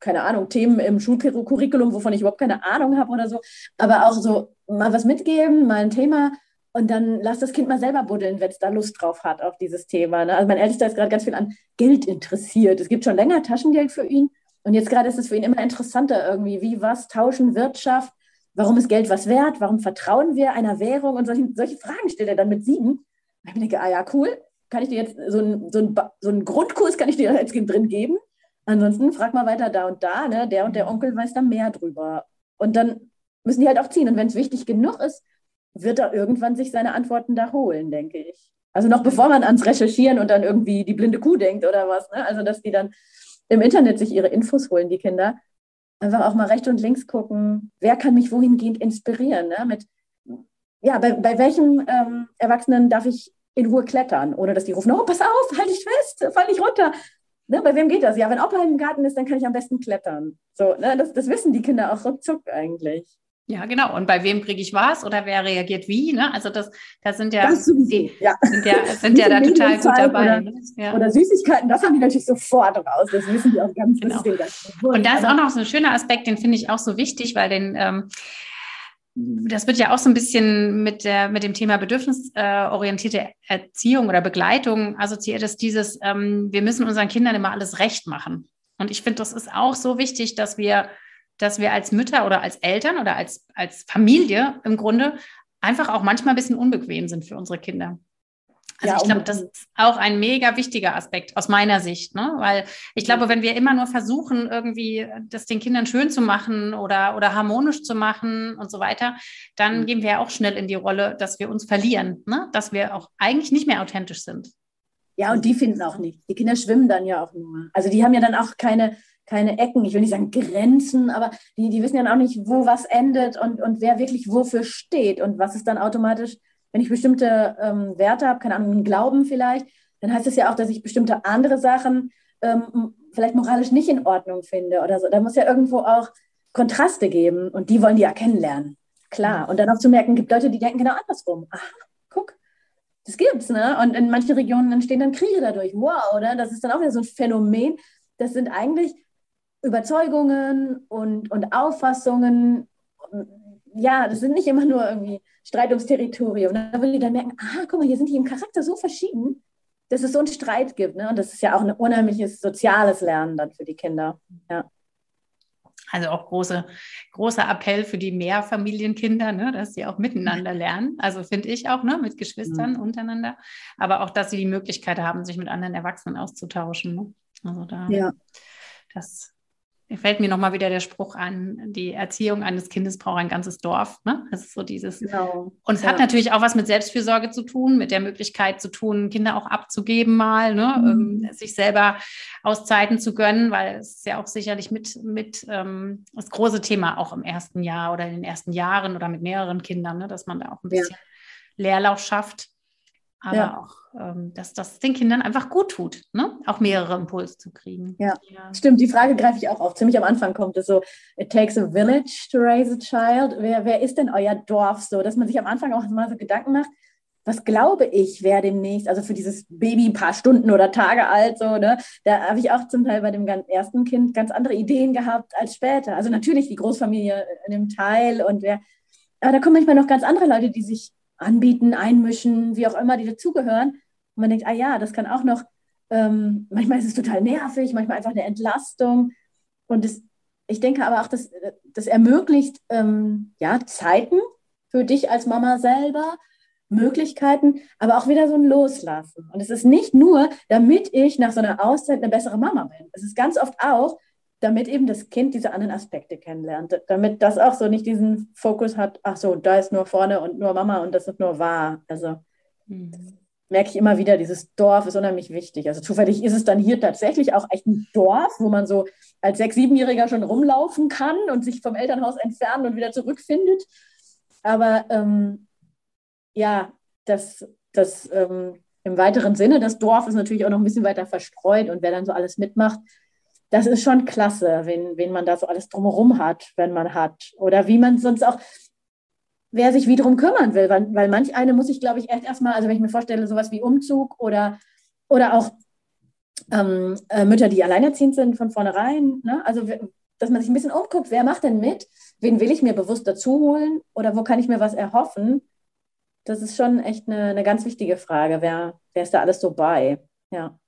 keine Ahnung, Themen im Schulcurriculum, wovon ich überhaupt keine Ahnung habe oder so. Aber auch so mal was mitgeben, mal ein Thema. Und dann lass das Kind mal selber buddeln, wenn es da Lust drauf hat auf dieses Thema. Ne? Also mein Ältester ist gerade ganz viel an Geld interessiert. Es gibt schon länger Taschengeld für ihn. Und jetzt gerade ist es für ihn immer interessanter irgendwie, wie was tauschen Wirtschaft Warum ist Geld was wert? Warum vertrauen wir einer Währung? Und solche, solche Fragen stellt er dann mit sieben. Und ich denke, ah ja, cool. Kann ich dir jetzt so einen so so ein Grundkurs kann ich dir Kind drin geben? Ansonsten frag mal weiter da und da, ne? Der und der Onkel weiß da mehr drüber. Und dann müssen die halt auch ziehen. Und wenn es wichtig genug ist, wird er irgendwann sich seine Antworten da holen, denke ich. Also noch bevor man ans Recherchieren und dann irgendwie die blinde Kuh denkt oder was. Ne? Also dass die dann im Internet sich ihre Infos holen, die Kinder. Einfach auch mal rechts und links gucken, wer kann mich wohingehend inspirieren. Ne? Mit, ja, bei, bei welchem ähm, Erwachsenen darf ich in Ruhe klettern, ohne dass die rufen, oh, pass auf, halt dich fest, fall nicht runter. Ne, bei wem geht das? Ja, wenn Opa im Garten ist, dann kann ich am besten klettern. So, ne, das, das wissen die Kinder auch ruckzuck eigentlich. Ja, genau. Und bei wem kriege ich was oder wer reagiert wie? Ne? Also das, das sind ja, das die, ja. sind ja, sind ja da total gut dabei. Oder, ne? ja. oder, Süßigkeiten, das haben die natürlich sofort raus. Das wissen die auch ganz genau. Und da ist auch noch so ein schöner Aspekt, den finde ich auch so wichtig, weil den ähm, das wird ja auch so ein bisschen mit, der, mit dem Thema bedürfnisorientierte Erziehung oder Begleitung assoziiert, ist dieses, ähm, wir müssen unseren Kindern immer alles recht machen. Und ich finde, das ist auch so wichtig, dass wir dass wir als Mütter oder als Eltern oder als, als Familie im Grunde einfach auch manchmal ein bisschen unbequem sind für unsere Kinder. Also ja, ich glaube, das ist auch ein mega wichtiger Aspekt aus meiner Sicht, ne? Weil ich glaube, wenn wir immer nur versuchen, irgendwie das den Kindern schön zu machen oder, oder harmonisch zu machen und so weiter, dann mhm. gehen wir ja auch schnell in die Rolle, dass wir uns verlieren, ne? Dass wir auch eigentlich nicht mehr authentisch sind. Ja, und die finden auch nicht. Die Kinder schwimmen dann ja auch nur. Also die haben ja dann auch keine, keine Ecken, ich will nicht sagen Grenzen, aber die, die wissen ja auch nicht, wo was endet und, und wer wirklich wofür steht und was ist dann automatisch, wenn ich bestimmte ähm, Werte habe, keine Ahnung, einen Glauben vielleicht, dann heißt es ja auch, dass ich bestimmte andere Sachen ähm, vielleicht moralisch nicht in Ordnung finde oder so. Da muss ja irgendwo auch Kontraste geben und die wollen die ja kennenlernen. Klar. Und dann auch zu merken, gibt Leute, die denken genau andersrum. Aha, guck, das gibt's, ne? Und in manchen Regionen entstehen dann Kriege dadurch. Wow, oder? Das ist dann auch wieder so ein Phänomen. Das sind eigentlich Überzeugungen und, und Auffassungen, ja, das sind nicht immer nur irgendwie Streit ums Territorium. Da will die dann merken, ah, guck mal, hier sind die im Charakter so verschieden, dass es so einen Streit gibt. Ne? Und das ist ja auch ein unheimliches soziales Lernen dann für die Kinder. Ja. Also auch große, großer Appell für die Mehrfamilienkinder, ne, dass sie auch miteinander lernen. Also finde ich auch, ne, mit Geschwistern untereinander. Aber auch, dass sie die Möglichkeit haben, sich mit anderen Erwachsenen auszutauschen. Ne? Also da, ja. das fällt mir nochmal wieder der Spruch an, die Erziehung eines Kindes braucht ein ganzes Dorf. Ne? Das ist so dieses. Genau. Und es ja. hat natürlich auch was mit Selbstfürsorge zu tun, mit der Möglichkeit zu tun, Kinder auch abzugeben mal, ne? Mhm. Ähm, sich selber Auszeiten zu gönnen, weil es ist ja auch sicherlich mit, mit ähm, das große Thema auch im ersten Jahr oder in den ersten Jahren oder mit mehreren Kindern, ne? dass man da auch ein bisschen ja. Leerlauf schafft aber ja. auch, dass das den Kindern einfach gut tut, ne? auch mehrere Impulse zu kriegen. Ja. ja. stimmt. Die Frage greife ich auch auf. Ziemlich am Anfang kommt es so, it takes a village to raise a child. Wer, wer ist denn euer Dorf so? Dass man sich am Anfang auch mal so Gedanken macht, was glaube ich, wer demnächst, also für dieses Baby ein paar Stunden oder Tage alt, so, ne, da habe ich auch zum Teil bei dem ersten Kind ganz andere Ideen gehabt als später. Also natürlich die Großfamilie in dem Teil und wer, aber da kommen manchmal noch ganz andere Leute, die sich anbieten, einmischen, wie auch immer, die dazugehören. Und man denkt, ah ja, das kann auch noch, ähm, manchmal ist es total nervig, manchmal einfach eine Entlastung. Und das, ich denke aber auch, dass das ermöglicht ähm, ja, Zeiten für dich als Mama selber, Möglichkeiten, aber auch wieder so ein Loslassen. Und es ist nicht nur, damit ich nach so einer Auszeit eine bessere Mama bin. Es ist ganz oft auch, damit eben das Kind diese anderen Aspekte kennenlernt, damit das auch so nicht diesen Fokus hat, ach so, da ist nur vorne und nur Mama und das ist nur wahr. Also mhm. Merke ich immer wieder, dieses Dorf ist unheimlich wichtig. Also zufällig ist es dann hier tatsächlich auch echt ein Dorf, wo man so als Sechs-, Siebenjähriger schon rumlaufen kann und sich vom Elternhaus entfernen und wieder zurückfindet. Aber ähm, ja, das, das ähm, im weiteren Sinne, das Dorf ist natürlich auch noch ein bisschen weiter verstreut und wer dann so alles mitmacht, das ist schon klasse, wen, wen man da so alles drumherum hat, wenn man hat. Oder wie man sonst auch, wer sich wie drum kümmern will. Weil, weil manch eine muss ich, glaube ich, echt erstmal, also wenn ich mir vorstelle, sowas wie Umzug oder, oder auch ähm, äh, Mütter, die alleinerziehend sind von vornherein. Ne? Also, dass man sich ein bisschen umguckt, wer macht denn mit? Wen will ich mir bewusst dazu holen? Oder wo kann ich mir was erhoffen? Das ist schon echt eine, eine ganz wichtige Frage. Wer, wer ist da alles so bei? Ja.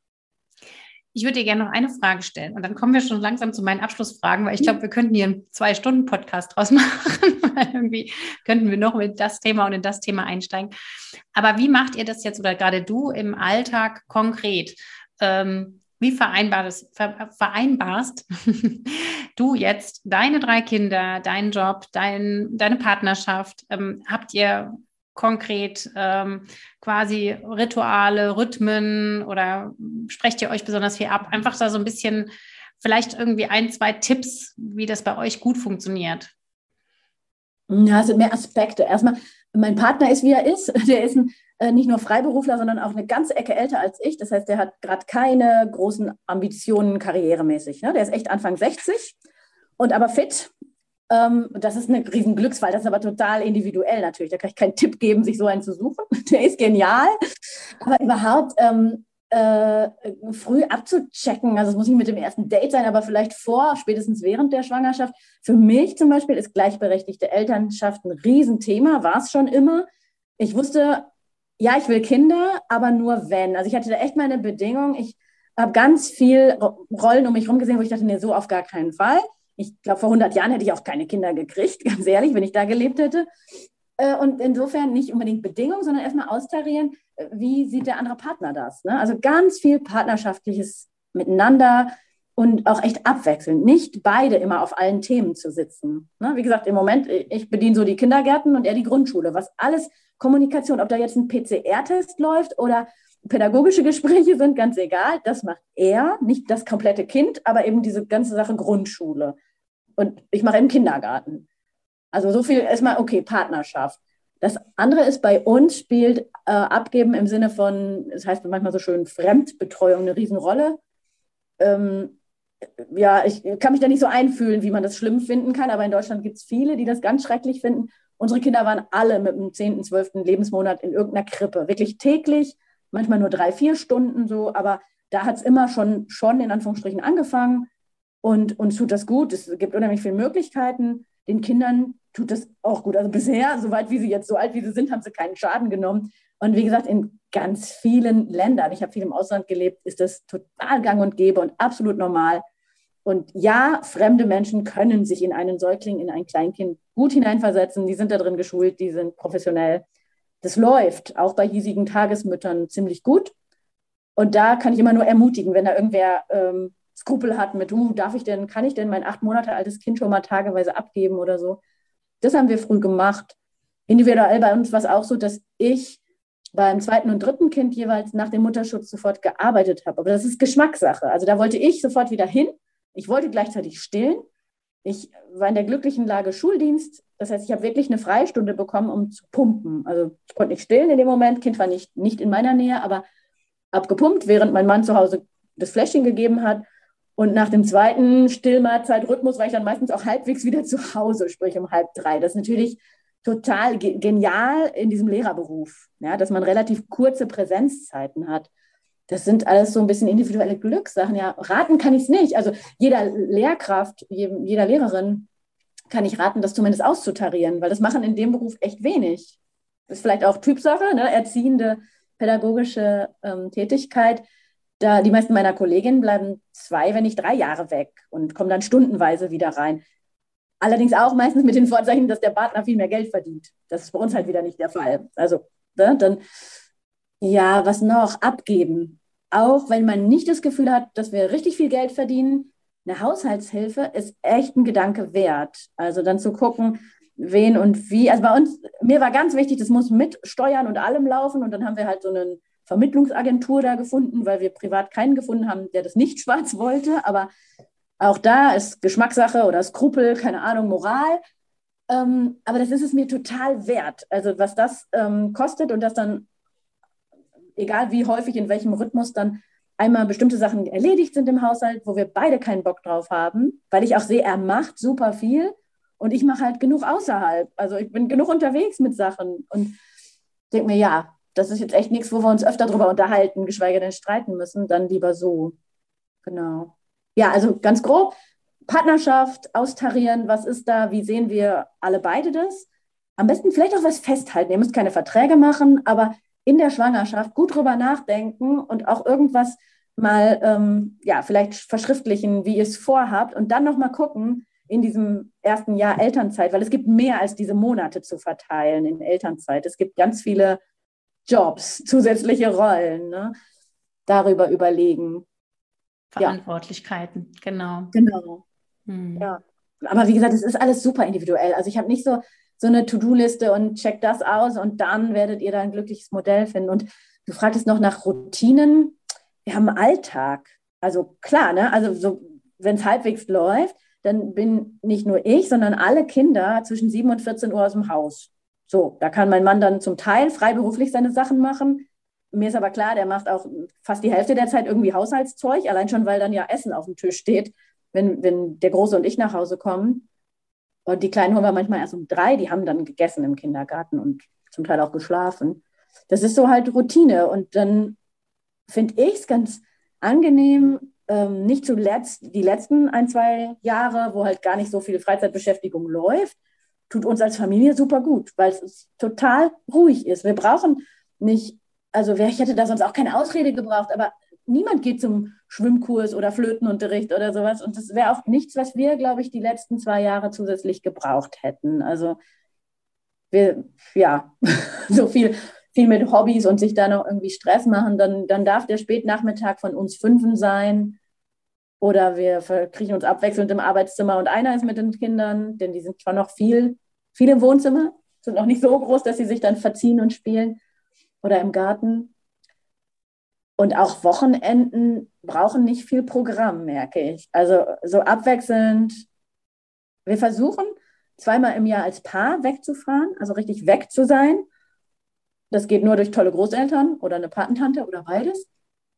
Ich würde dir gerne noch eine Frage stellen und dann kommen wir schon langsam zu meinen Abschlussfragen, weil ich glaube, wir könnten hier einen Zwei-Stunden-Podcast draus machen, weil irgendwie könnten wir noch mit das Thema und in das Thema einsteigen. Aber wie macht ihr das jetzt oder gerade du im Alltag konkret? Ähm, wie vereinbarst, vereinbarst du jetzt deine drei Kinder, deinen Job, dein, deine Partnerschaft? Ähm, habt ihr konkret ähm, quasi Rituale, Rhythmen oder sprecht ihr euch besonders viel ab? Einfach da so ein bisschen, vielleicht irgendwie ein, zwei Tipps, wie das bei euch gut funktioniert. Ja, es sind mehr Aspekte. Erstmal, mein Partner ist, wie er ist. Der ist ein äh, nicht nur Freiberufler, sondern auch eine ganze Ecke älter als ich. Das heißt, der hat gerade keine großen Ambitionen karrieremäßig. Ne? Der ist echt Anfang 60 und aber fit. Ähm, das ist ein riesen Glücksfall. Das ist aber total individuell natürlich. Da kann ich keinen Tipp geben, sich so einen zu suchen. Der ist genial. Aber überhaupt ähm, äh, früh abzuchecken, also es muss nicht mit dem ersten Date sein, aber vielleicht vor, spätestens während der Schwangerschaft. Für mich zum Beispiel ist gleichberechtigte Elternschaft ein Riesenthema, war es schon immer. Ich wusste, ja, ich will Kinder, aber nur wenn. Also ich hatte da echt meine Bedingung. Ich habe ganz viel Rollen um mich herum gesehen, wo ich dachte, nee, so auf gar keinen Fall. Ich glaube, vor 100 Jahren hätte ich auch keine Kinder gekriegt, ganz ehrlich, wenn ich da gelebt hätte. Äh, und insofern nicht unbedingt Bedingungen, sondern erstmal austarieren, äh, wie sieht der andere Partner das. Ne? Also ganz viel partnerschaftliches Miteinander und auch echt abwechselnd. Nicht beide immer auf allen Themen zu sitzen. Ne? Wie gesagt, im Moment, ich bediene so die Kindergärten und er die Grundschule, was alles Kommunikation, ob da jetzt ein PCR-Test läuft oder pädagogische Gespräche sind, ganz egal. Das macht er, nicht das komplette Kind, aber eben diese ganze Sache Grundschule. Und ich mache im Kindergarten. Also so viel erstmal, okay, Partnerschaft. Das andere ist, bei uns spielt äh, Abgeben im Sinne von, das heißt manchmal so schön Fremdbetreuung eine Riesenrolle. Ähm, ja, ich kann mich da nicht so einfühlen, wie man das schlimm finden kann, aber in Deutschland gibt es viele, die das ganz schrecklich finden. Unsere Kinder waren alle mit dem 10., 12. Lebensmonat in irgendeiner Krippe, wirklich täglich, manchmal nur drei, vier Stunden so, aber da hat es immer schon, schon in Anführungsstrichen angefangen und uns tut das gut. Es gibt unheimlich viele Möglichkeiten. Den Kindern tut das auch gut. Also bisher, soweit wie sie jetzt, so alt wie sie sind, haben sie keinen Schaden genommen. Und wie gesagt, in ganz vielen Ländern, ich habe viel im Ausland gelebt, ist das total gang und gäbe und absolut normal. Und ja, fremde Menschen können sich in einen Säugling, in ein Kleinkind gut hineinversetzen. Die sind da drin geschult, die sind professionell. Das läuft auch bei hiesigen Tagesmüttern ziemlich gut. Und da kann ich immer nur ermutigen, wenn da irgendwer ähm, Skrupel hat mit, uh, darf ich denn, kann ich denn mein acht Monate altes Kind schon mal tageweise abgeben oder so? Das haben wir früh gemacht. Individuell bei uns war es auch so, dass ich beim zweiten und dritten Kind jeweils nach dem Mutterschutz sofort gearbeitet habe. Aber das ist Geschmackssache. Also da wollte ich sofort wieder hin ich wollte gleichzeitig stillen. Ich war in der glücklichen Lage Schuldienst. Das heißt, ich habe wirklich eine Freistunde bekommen, um zu pumpen. Also ich konnte nicht stillen in dem Moment. Kind war nicht, nicht in meiner Nähe, aber abgepumpt, während mein Mann zu Hause das Fläschchen gegeben hat. Und nach dem zweiten Stillmahlzeitrhythmus war ich dann meistens auch halbwegs wieder zu Hause, sprich um halb drei. Das ist natürlich total genial in diesem Lehrerberuf, ja, dass man relativ kurze Präsenzzeiten hat das sind alles so ein bisschen individuelle Glückssachen. Ja, raten kann ich es nicht. Also jeder Lehrkraft, jeder Lehrerin kann ich raten, das zumindest auszutarieren, weil das machen in dem Beruf echt wenig. Das ist vielleicht auch Typsache, ne? erziehende pädagogische ähm, Tätigkeit. Da die meisten meiner Kolleginnen bleiben zwei, wenn nicht drei Jahre weg und kommen dann stundenweise wieder rein. Allerdings auch meistens mit den Vorzeichen, dass der Partner viel mehr Geld verdient. Das ist bei uns halt wieder nicht der Fall. Also ne, dann ja, was noch? Abgeben. Auch wenn man nicht das Gefühl hat, dass wir richtig viel Geld verdienen, eine Haushaltshilfe ist echt ein Gedanke wert. Also dann zu gucken, wen und wie. Also bei uns, mir war ganz wichtig, das muss mit Steuern und allem laufen. Und dann haben wir halt so eine Vermittlungsagentur da gefunden, weil wir privat keinen gefunden haben, der das nicht schwarz wollte. Aber auch da ist Geschmackssache oder Skrupel, keine Ahnung, Moral. Ähm, aber das ist es mir total wert. Also was das ähm, kostet und das dann egal wie häufig, in welchem Rhythmus dann einmal bestimmte Sachen erledigt sind im Haushalt, wo wir beide keinen Bock drauf haben, weil ich auch sehe, er macht super viel und ich mache halt genug außerhalb. Also ich bin genug unterwegs mit Sachen und denke mir, ja, das ist jetzt echt nichts, wo wir uns öfter drüber unterhalten, geschweige denn streiten müssen, dann lieber so. Genau. Ja, also ganz grob, Partnerschaft, austarieren, was ist da, wie sehen wir alle beide das? Am besten vielleicht auch was festhalten. Ihr müsst keine Verträge machen, aber in der Schwangerschaft gut drüber nachdenken und auch irgendwas mal, ähm, ja, vielleicht verschriftlichen, wie ihr es vorhabt und dann nochmal gucken in diesem ersten Jahr Elternzeit, weil es gibt mehr als diese Monate zu verteilen in Elternzeit. Es gibt ganz viele Jobs, zusätzliche Rollen. Ne? Darüber überlegen. Verantwortlichkeiten, ja. genau. Genau. Hm. Ja. Aber wie gesagt, es ist alles super individuell. Also ich habe nicht so, so eine To-Do-Liste und check das aus und dann werdet ihr da ein glückliches Modell finden. Und du fragtest noch nach Routinen. Wir haben Alltag. Also klar, ne? Also so, wenn es halbwegs läuft, dann bin nicht nur ich, sondern alle Kinder zwischen 7 und 14 Uhr aus dem Haus. So, da kann mein Mann dann zum Teil freiberuflich seine Sachen machen. Mir ist aber klar, der macht auch fast die Hälfte der Zeit irgendwie Haushaltszeug, allein schon, weil dann ja Essen auf dem Tisch steht, wenn, wenn der Große und ich nach Hause kommen. Und die Kleinen holen wir manchmal erst um drei, die haben dann gegessen im Kindergarten und zum Teil auch geschlafen. Das ist so halt Routine. Und dann finde ich es ganz angenehm, ähm, nicht zuletzt die letzten ein, zwei Jahre, wo halt gar nicht so viel Freizeitbeschäftigung läuft, tut uns als Familie super gut, weil es total ruhig ist. Wir brauchen nicht, also ich hätte da sonst auch keine Ausrede gebraucht, aber niemand geht zum Schwimmkurs oder Flötenunterricht oder sowas. Und das wäre auch nichts, was wir, glaube ich, die letzten zwei Jahre zusätzlich gebraucht hätten. Also wir, ja, so viel, viel mit Hobbys und sich da noch irgendwie Stress machen, dann, dann darf der Spätnachmittag von uns Fünfen sein. Oder wir kriegen uns abwechselnd im Arbeitszimmer und einer ist mit den Kindern, denn die sind schon noch viel, viel im Wohnzimmer, sind noch nicht so groß, dass sie sich dann verziehen und spielen. Oder im Garten. Und auch Wochenenden brauchen nicht viel Programm, merke ich. Also so abwechselnd. Wir versuchen zweimal im Jahr als Paar wegzufahren, also richtig weg zu sein. Das geht nur durch tolle Großeltern oder eine Patentante oder beides.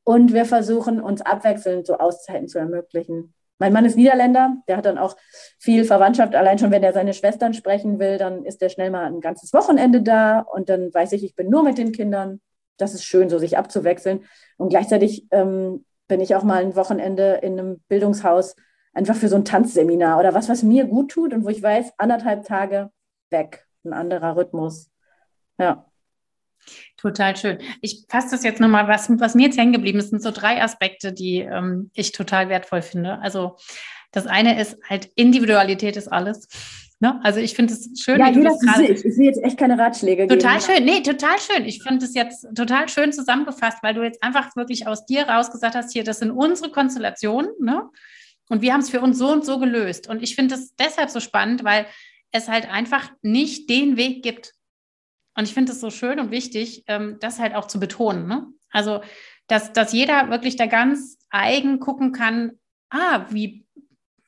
Und wir versuchen uns abwechselnd so Auszeiten zu ermöglichen. Mein Mann ist Niederländer, der hat dann auch viel Verwandtschaft. Allein schon, wenn er seine Schwestern sprechen will, dann ist er schnell mal ein ganzes Wochenende da und dann weiß ich, ich bin nur mit den Kindern. Das ist schön, so sich abzuwechseln. Und gleichzeitig ähm, bin ich auch mal ein Wochenende in einem Bildungshaus einfach für so ein Tanzseminar oder was, was mir gut tut und wo ich weiß, anderthalb Tage weg, ein anderer Rhythmus. Ja. Total schön. Ich fasse das jetzt nochmal, was, was mir jetzt hängen geblieben ist, sind so drei Aspekte, die ähm, ich total wertvoll finde. Also das eine ist halt, Individualität ist alles. Ne? Also ich finde es schön. Ja, jeder für sich. Ich will jetzt echt keine Ratschläge Total geben. schön. Nee, total schön. Ich finde es jetzt total schön zusammengefasst, weil du jetzt einfach wirklich aus dir raus gesagt hast, hier, das sind unsere Konstellationen. Ne? Und wir haben es für uns so und so gelöst. Und ich finde es deshalb so spannend, weil es halt einfach nicht den Weg gibt. Und ich finde es so schön und wichtig, ähm, das halt auch zu betonen. Ne? Also, dass, dass jeder wirklich da ganz eigen gucken kann, ah, wie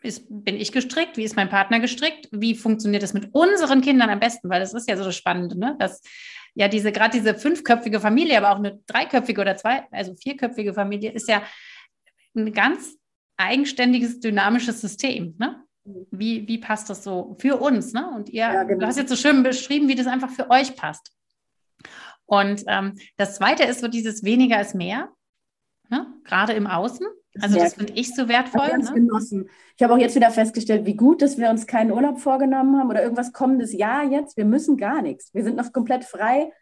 ist, bin ich gestrickt, wie ist mein Partner gestrickt, wie funktioniert das mit unseren Kindern am besten, weil das ist ja so das Spannende, ne? dass ja diese, gerade diese fünfköpfige Familie, aber auch eine dreiköpfige oder zwei, also vierköpfige Familie ist ja ein ganz eigenständiges, dynamisches System. Ne? Wie, wie passt das so für uns? Ne? Und ihr, ja, genau. du hast jetzt so schön beschrieben, wie das einfach für euch passt. Und ähm, das Zweite ist so dieses weniger ist mehr, ne? gerade im Außen. Also das finde ich so wertvoll. Ich, ne? ich habe auch jetzt wieder festgestellt, wie gut, dass wir uns keinen Urlaub vorgenommen haben oder irgendwas kommendes Jahr jetzt. Wir müssen gar nichts. Wir sind noch komplett frei.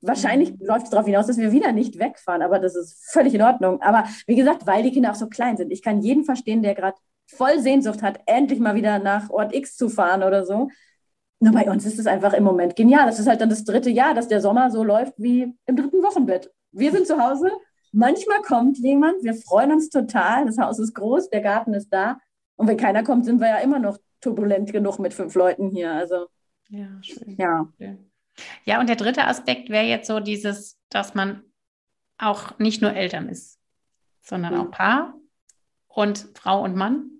Wahrscheinlich mhm. läuft es darauf hinaus, dass wir wieder nicht wegfahren, aber das ist völlig in Ordnung. Aber wie gesagt, weil die Kinder auch so klein sind. Ich kann jeden verstehen, der gerade voll Sehnsucht hat, endlich mal wieder nach Ort X zu fahren oder so. Nur bei uns ist es einfach im Moment genial. Das ist halt dann das dritte Jahr, dass der Sommer so läuft wie im dritten Wochenbett. Wir sind zu Hause, manchmal kommt jemand, wir freuen uns total, das Haus ist groß, der Garten ist da. Und wenn keiner kommt, sind wir ja immer noch turbulent genug mit fünf Leuten hier. Also, ja, schön. Ja. Ja, und der dritte Aspekt wäre jetzt so dieses, dass man auch nicht nur Eltern ist, sondern mhm. auch Paar und Frau und Mann.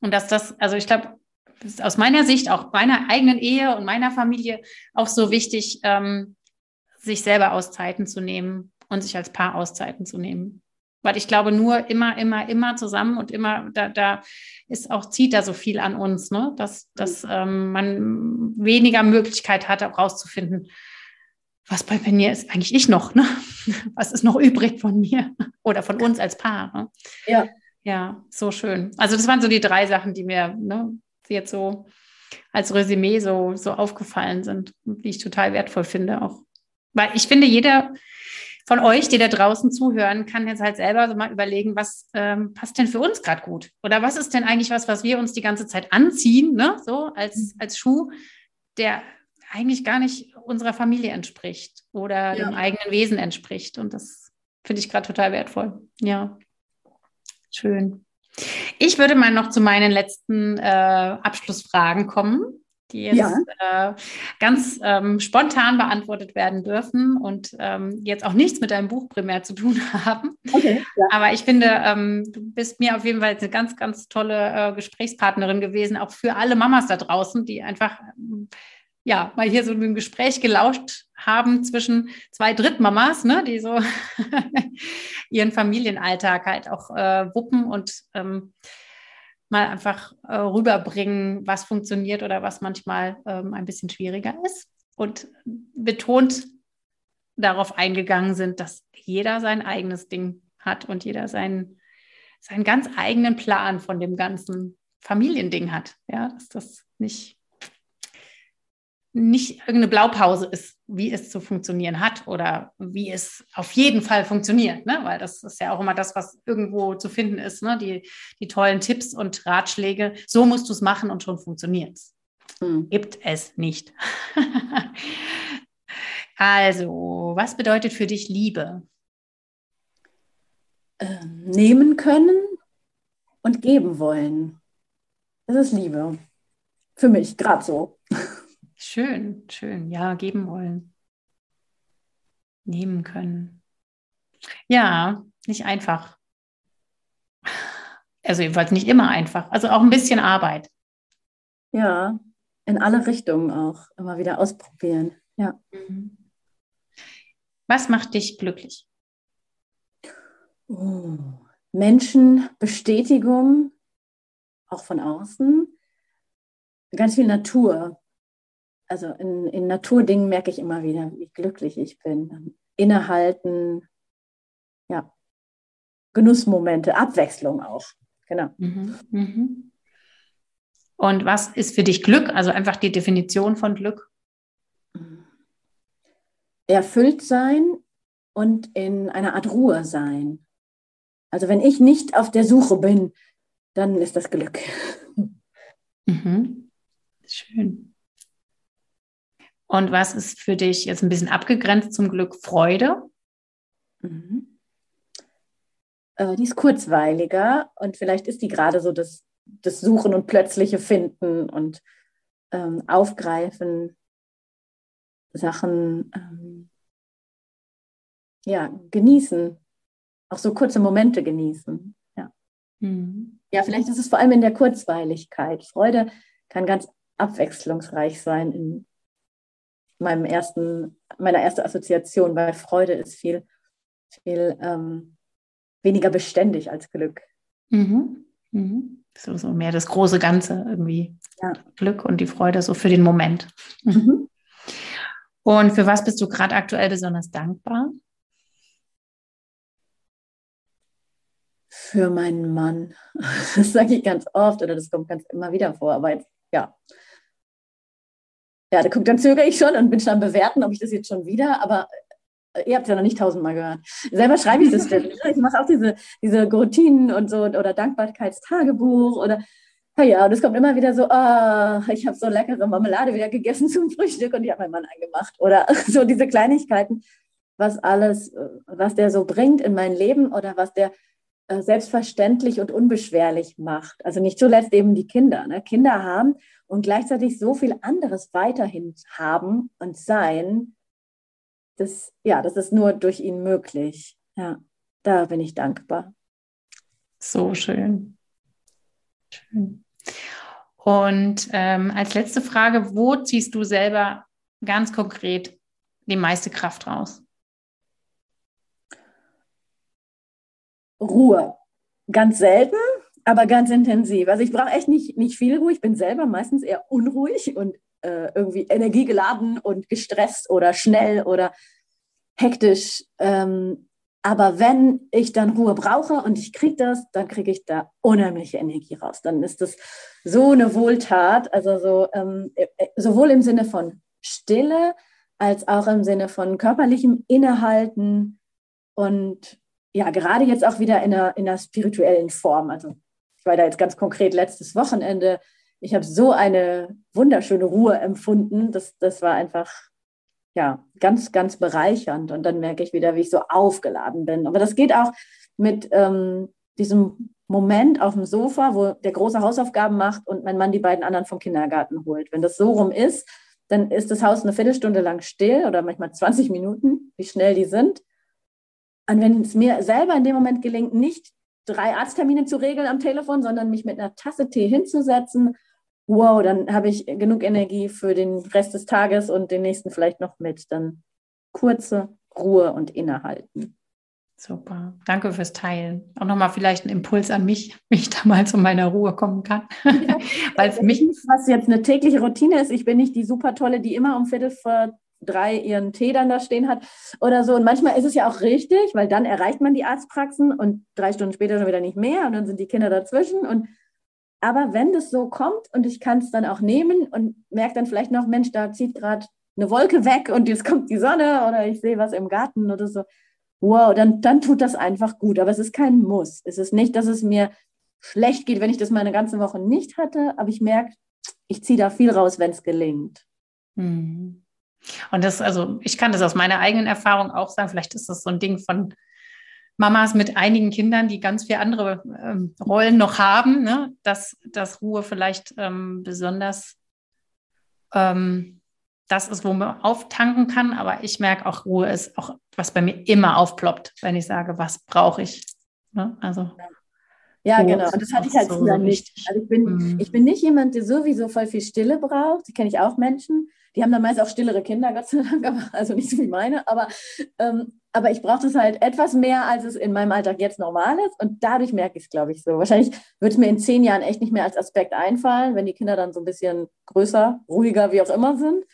Und dass das, also ich glaube, aus meiner Sicht, auch meiner eigenen Ehe und meiner Familie, auch so wichtig, ähm, sich selber Auszeiten zu nehmen und sich als Paar Auszeiten zu nehmen. Weil ich glaube, nur immer, immer, immer zusammen und immer, da, da ist auch, zieht da so viel an uns, ne? dass, dass ähm, man weniger Möglichkeit hat, auch rauszufinden, was bei mir ist eigentlich ich noch, ne? Was ist noch übrig von mir oder von uns als Paar? Ne? Ja. Ja, so schön. Also das waren so die drei Sachen, die mir ne, jetzt so als Resümee so, so aufgefallen sind, die ich total wertvoll finde auch. Weil ich finde, jeder von euch, die da draußen zuhören, kann jetzt halt selber so mal überlegen, was ähm, passt denn für uns gerade gut? Oder was ist denn eigentlich was, was wir uns die ganze Zeit anziehen, ne? so als, mhm. als Schuh, der eigentlich gar nicht unserer Familie entspricht oder ja. dem eigenen Wesen entspricht. Und das finde ich gerade total wertvoll. Ja. Schön. Ich würde mal noch zu meinen letzten äh, Abschlussfragen kommen die jetzt ja. äh, ganz ähm, spontan beantwortet werden dürfen und ähm, jetzt auch nichts mit deinem Buch primär zu tun haben. Okay, ja. Aber ich finde, ähm, du bist mir auf jeden Fall eine ganz, ganz tolle äh, Gesprächspartnerin gewesen, auch für alle Mamas da draußen, die einfach ähm, ja mal hier so ein Gespräch gelauscht haben zwischen zwei Drittmamas, ne, die so ihren Familienalltag halt auch äh, wuppen und ähm, mal einfach äh, rüberbringen, was funktioniert oder was manchmal ähm, ein bisschen schwieriger ist. Und betont darauf eingegangen sind, dass jeder sein eigenes Ding hat und jeder seinen, seinen ganz eigenen Plan von dem ganzen Familiending hat. Ja, dass das nicht nicht irgendeine Blaupause ist, wie es zu funktionieren hat oder wie es auf jeden Fall funktioniert, ne? weil das ist ja auch immer das, was irgendwo zu finden ist, ne? die, die tollen Tipps und Ratschläge. So musst du es machen und schon funktioniert es. Hm. Gibt es nicht. also, was bedeutet für dich Liebe? Ähm, nehmen können und geben wollen. Das ist Liebe. Für mich, gerade so. Schön, schön. Ja, geben wollen. Nehmen können. Ja, nicht einfach. Also jedenfalls nicht immer einfach. Also auch ein bisschen Arbeit. Ja, in alle Richtungen auch. Immer wieder ausprobieren. Ja. Mhm. Was macht dich glücklich? Oh, Menschen, Bestätigung, auch von außen. Ganz viel Natur also in, in Naturdingen merke ich immer wieder, wie glücklich ich bin. Innehalten, ja, Genussmomente, Abwechslung auch. Genau. Mhm, mhm. Und was ist für dich Glück? Also einfach die Definition von Glück? Erfüllt sein und in einer Art Ruhe sein. Also wenn ich nicht auf der Suche bin, dann ist das Glück. Mhm. Schön. Und was ist für dich jetzt ein bisschen abgegrenzt zum Glück Freude? Mhm. Äh, die ist kurzweiliger und vielleicht ist die gerade so das, das Suchen und plötzliche Finden und ähm, Aufgreifen, Sachen ähm, ja, genießen, auch so kurze Momente genießen. Ja. Mhm. ja, vielleicht ist es vor allem in der Kurzweiligkeit. Freude kann ganz abwechslungsreich sein in meinem ersten, meiner ersten Assoziation, weil Freude ist viel, viel ähm, weniger beständig als Glück. Mhm. Mhm. So, so mehr das große Ganze irgendwie. Ja. Glück und die Freude so für den Moment. Mhm. mhm. Und für was bist du gerade aktuell besonders dankbar? Für meinen Mann. Das sage ich ganz oft oder das kommt ganz immer wieder vor. Aber jetzt, ja, ja, da guckt, dann zögere ich schon und bin schon am Bewerten, ob ich das jetzt schon wieder, aber äh, ihr habt es ja noch nicht tausendmal gehört. Selber schreibe ich das ständig. Ich mache auch diese, diese Routinen und so oder Dankbarkeitstagebuch oder ja, und es kommt immer wieder so, oh, ich habe so leckere Marmelade wieder gegessen zum Frühstück und die hat mein Mann angemacht. Oder so diese Kleinigkeiten, was alles, äh, was der so bringt in mein Leben oder was der selbstverständlich und unbeschwerlich macht. Also nicht zuletzt eben die Kinder. Ne? Kinder haben und gleichzeitig so viel anderes weiterhin haben und sein, das, ja, das ist nur durch ihn möglich. Ja, da bin ich dankbar. So schön. Schön. Und ähm, als letzte Frage, wo ziehst du selber ganz konkret die meiste Kraft raus? Ruhe. Ganz selten, aber ganz intensiv. Also ich brauche echt nicht, nicht viel Ruhe. Ich bin selber meistens eher unruhig und äh, irgendwie energiegeladen und gestresst oder schnell oder hektisch. Ähm, aber wenn ich dann Ruhe brauche und ich kriege das, dann kriege ich da unheimliche Energie raus. Dann ist das so eine Wohltat, also so, ähm, äh, äh, sowohl im Sinne von Stille als auch im Sinne von körperlichem Innehalten und ja, gerade jetzt auch wieder in einer, in einer spirituellen Form. Also ich war da jetzt ganz konkret letztes Wochenende. Ich habe so eine wunderschöne Ruhe empfunden. Das, das war einfach ja, ganz, ganz bereichernd. Und dann merke ich wieder, wie ich so aufgeladen bin. Aber das geht auch mit ähm, diesem Moment auf dem Sofa, wo der große Hausaufgaben macht und mein Mann die beiden anderen vom Kindergarten holt. Wenn das so rum ist, dann ist das Haus eine Viertelstunde lang still oder manchmal 20 Minuten, wie schnell die sind. Und wenn es mir selber in dem Moment gelingt, nicht drei Arzttermine zu regeln am Telefon, sondern mich mit einer Tasse Tee hinzusetzen, wow, dann habe ich genug Energie für den Rest des Tages und den nächsten vielleicht noch mit. Dann kurze Ruhe und innehalten. Super, danke fürs Teilen. Auch nochmal vielleicht ein Impuls an mich, wie ich da mal zu meiner Ruhe kommen kann. Weil für mich. Was jetzt eine tägliche Routine ist, ich bin nicht die super tolle, die immer um Viertel vor drei ihren Tee dann da stehen hat oder so. Und manchmal ist es ja auch richtig, weil dann erreicht man die Arztpraxen und drei Stunden später schon wieder nicht mehr und dann sind die Kinder dazwischen. Und aber wenn das so kommt und ich kann es dann auch nehmen und merke dann vielleicht noch, Mensch, da zieht gerade eine Wolke weg und jetzt kommt die Sonne oder ich sehe was im Garten oder so wow, dann, dann tut das einfach gut. Aber es ist kein Muss. Es ist nicht, dass es mir schlecht geht, wenn ich das mal eine ganze Woche nicht hatte, aber ich merke, ich ziehe da viel raus, wenn es gelingt. Mhm. Und das, also ich kann das aus meiner eigenen Erfahrung auch sagen, vielleicht ist das so ein Ding von Mamas mit einigen Kindern, die ganz viele andere ähm, Rollen noch haben, ne? dass, dass Ruhe vielleicht ähm, besonders ähm, das ist, wo man auftanken kann. Aber ich merke auch, Ruhe ist auch, was bei mir immer aufploppt, wenn ich sage, was brauche ich. Ne? Also. Ja, genau. Und das hatte ich halt so, früher nicht. Also ich bin, mhm. ich bin nicht jemand, der sowieso voll viel Stille braucht. Die kenne ich auch Menschen. Die haben dann meist auch stillere Kinder, Gott sei Dank, aber, also nicht so wie meine. Aber, ähm, aber ich brauche das halt etwas mehr, als es in meinem Alltag jetzt normal ist. Und dadurch merke ich es, glaube ich, so. Wahrscheinlich wird es mir in zehn Jahren echt nicht mehr als Aspekt einfallen, wenn die Kinder dann so ein bisschen größer, ruhiger, wie auch immer sind.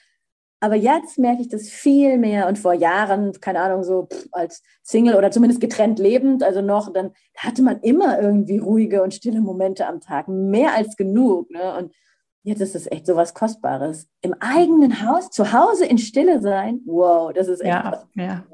Aber jetzt merke ich das viel mehr und vor Jahren, keine Ahnung, so als Single oder zumindest getrennt lebend, also noch, dann hatte man immer irgendwie ruhige und stille Momente am Tag, mehr als genug. Ne? Und jetzt ist es echt so was Kostbares. Im eigenen Haus, zu Hause in Stille sein, wow, das ist echt. Ja, ja.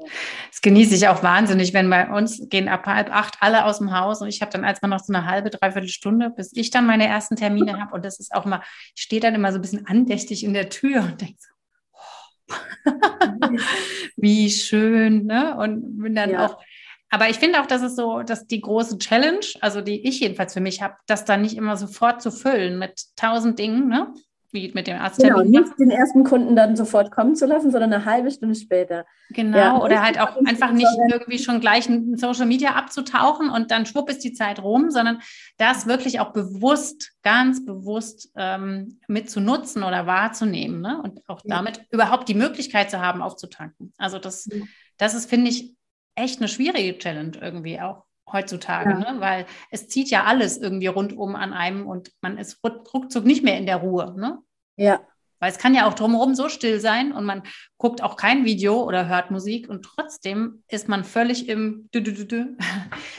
Das genieße ich auch wahnsinnig, wenn bei uns gehen ab halb acht alle aus dem Haus und ich habe dann als noch so eine halbe, dreiviertel Stunde, bis ich dann meine ersten Termine habe. Und das ist auch immer, ich stehe dann immer so ein bisschen andächtig in der Tür und denke so, Wie schön, ne? Und bin dann ja. auch. Aber ich finde auch, dass es so, dass die große Challenge, also die ich jedenfalls für mich habe, das dann nicht immer sofort zu füllen mit tausend Dingen, ne? wie mit dem Arzt. Genau, nicht den ersten Kunden dann sofort kommen zu lassen, sondern eine halbe Stunde später. Genau, ja, oder halt auch einfach nicht irgendwie schon gleich in Social Media abzutauchen und dann schwupp ist die Zeit rum, sondern das wirklich auch bewusst, ganz bewusst ähm, mit zu nutzen oder wahrzunehmen ne? und auch ja. damit überhaupt die Möglichkeit zu haben, aufzutanken. Also das, ja. das ist, finde ich, echt eine schwierige Challenge irgendwie auch heutzutage, ja. ne? weil es zieht ja alles irgendwie rundum an einem und man ist ruckzuck nicht mehr in der Ruhe. Ne? Ja. Weil es kann ja auch drumherum so still sein und man guckt auch kein Video oder hört Musik und trotzdem ist man völlig im Dü -dü -dü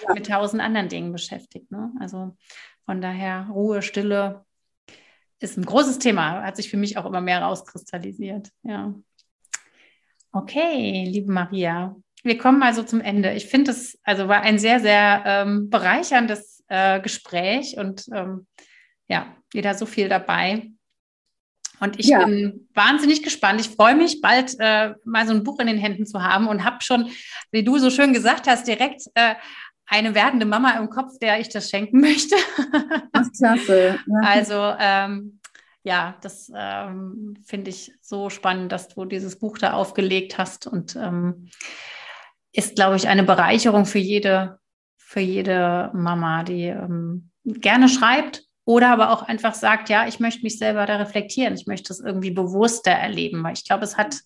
ja. mit tausend anderen Dingen beschäftigt. Ne? Also von daher Ruhe, Stille ist ein großes Thema, hat sich für mich auch immer mehr rauskristallisiert. Ja. Okay, liebe Maria, wir kommen also zum Ende. Ich finde es also war ein sehr, sehr ähm, bereicherndes äh, Gespräch und ähm, ja, wieder so viel dabei. Und ich ja. bin wahnsinnig gespannt. Ich freue mich, bald äh, mal so ein Buch in den Händen zu haben und habe schon, wie du so schön gesagt hast, direkt äh, eine werdende Mama im Kopf, der ich das schenken möchte. Ach, klasse. Ja. Also ähm, ja, das ähm, finde ich so spannend, dass du dieses Buch da aufgelegt hast und ähm, ist, glaube ich, eine Bereicherung für jede, für jede Mama, die ähm, gerne schreibt oder aber auch einfach sagt, ja, ich möchte mich selber da reflektieren, ich möchte es irgendwie bewusster erleben, weil ich glaube, es hat,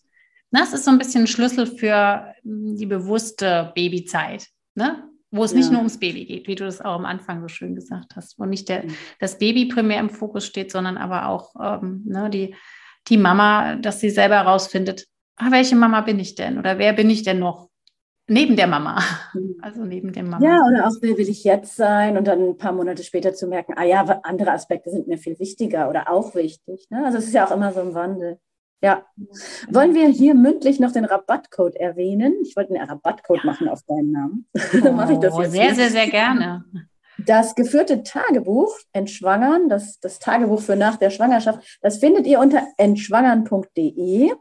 na, es ist so ein bisschen ein Schlüssel für hm, die bewusste Babyzeit, ne? wo es ja. nicht nur ums Baby geht, wie du das auch am Anfang so schön gesagt hast, wo nicht der, das Baby primär im Fokus steht, sondern aber auch ähm, ne, die, die Mama, dass sie selber herausfindet, ah, welche Mama bin ich denn oder wer bin ich denn noch? Neben der Mama. Mhm. Also neben dem Mama. Ja, oder auch wer will ich jetzt sein und dann ein paar Monate später zu merken, ah ja, andere Aspekte sind mir viel wichtiger oder auch wichtig. Ne? Also es ist ja auch immer so ein Wandel. Ja. Wollen wir hier mündlich noch den Rabattcode erwähnen? Ich wollte einen Rabattcode ja. machen auf deinen Namen. Oh, mache ich das jetzt sehr, sehr, sehr gerne. Das geführte Tagebuch Entschwangern, das, das Tagebuch für nach der Schwangerschaft, das findet ihr unter entschwangern.de.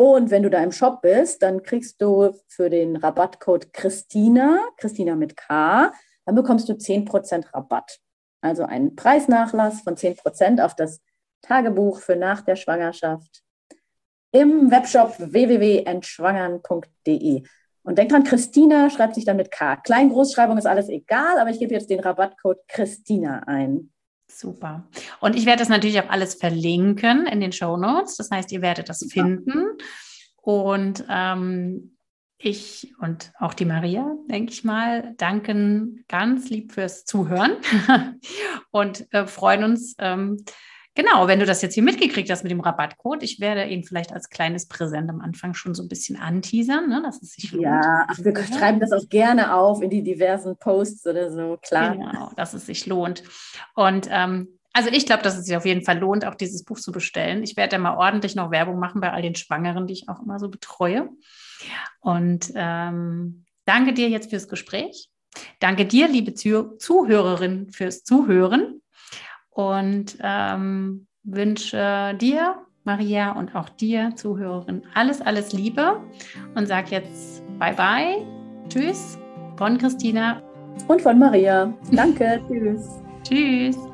Und wenn du da im Shop bist, dann kriegst du für den Rabattcode Christina, Christina mit K, dann bekommst du 10% Rabatt. Also einen Preisnachlass von 10% auf das Tagebuch für nach der Schwangerschaft im Webshop www.entschwangern.de. Und denk dran, Christina schreibt sich dann mit K. Klein-Großschreibung ist alles egal, aber ich gebe jetzt den Rabattcode Christina ein. Super. Und ich werde das natürlich auch alles verlinken in den Show Notes. Das heißt, ihr werdet das finden. Und ähm, ich und auch die Maria, denke ich mal, danken ganz lieb fürs Zuhören und äh, freuen uns. Ähm, Genau, wenn du das jetzt hier mitgekriegt hast mit dem Rabattcode, ich werde ihn vielleicht als kleines Präsent am Anfang schon so ein bisschen anteasern, ne, dass es sich lohnt. Ja, ach, wir schreiben das auch gerne auf in die diversen Posts oder so, klar. Genau, dass es sich lohnt. Und ähm, also ich glaube, dass es sich auf jeden Fall lohnt, auch dieses Buch zu bestellen. Ich werde da mal ordentlich noch Werbung machen bei all den Schwangeren, die ich auch immer so betreue. Und ähm, danke dir jetzt fürs Gespräch. Danke dir, liebe Zuhörerin, fürs Zuhören und ähm, wünsche dir, Maria, und auch dir, Zuhörerin, alles, alles Liebe und sag jetzt Bye bye, Tschüss von Christina und von Maria. Danke, tschüss. Tschüss.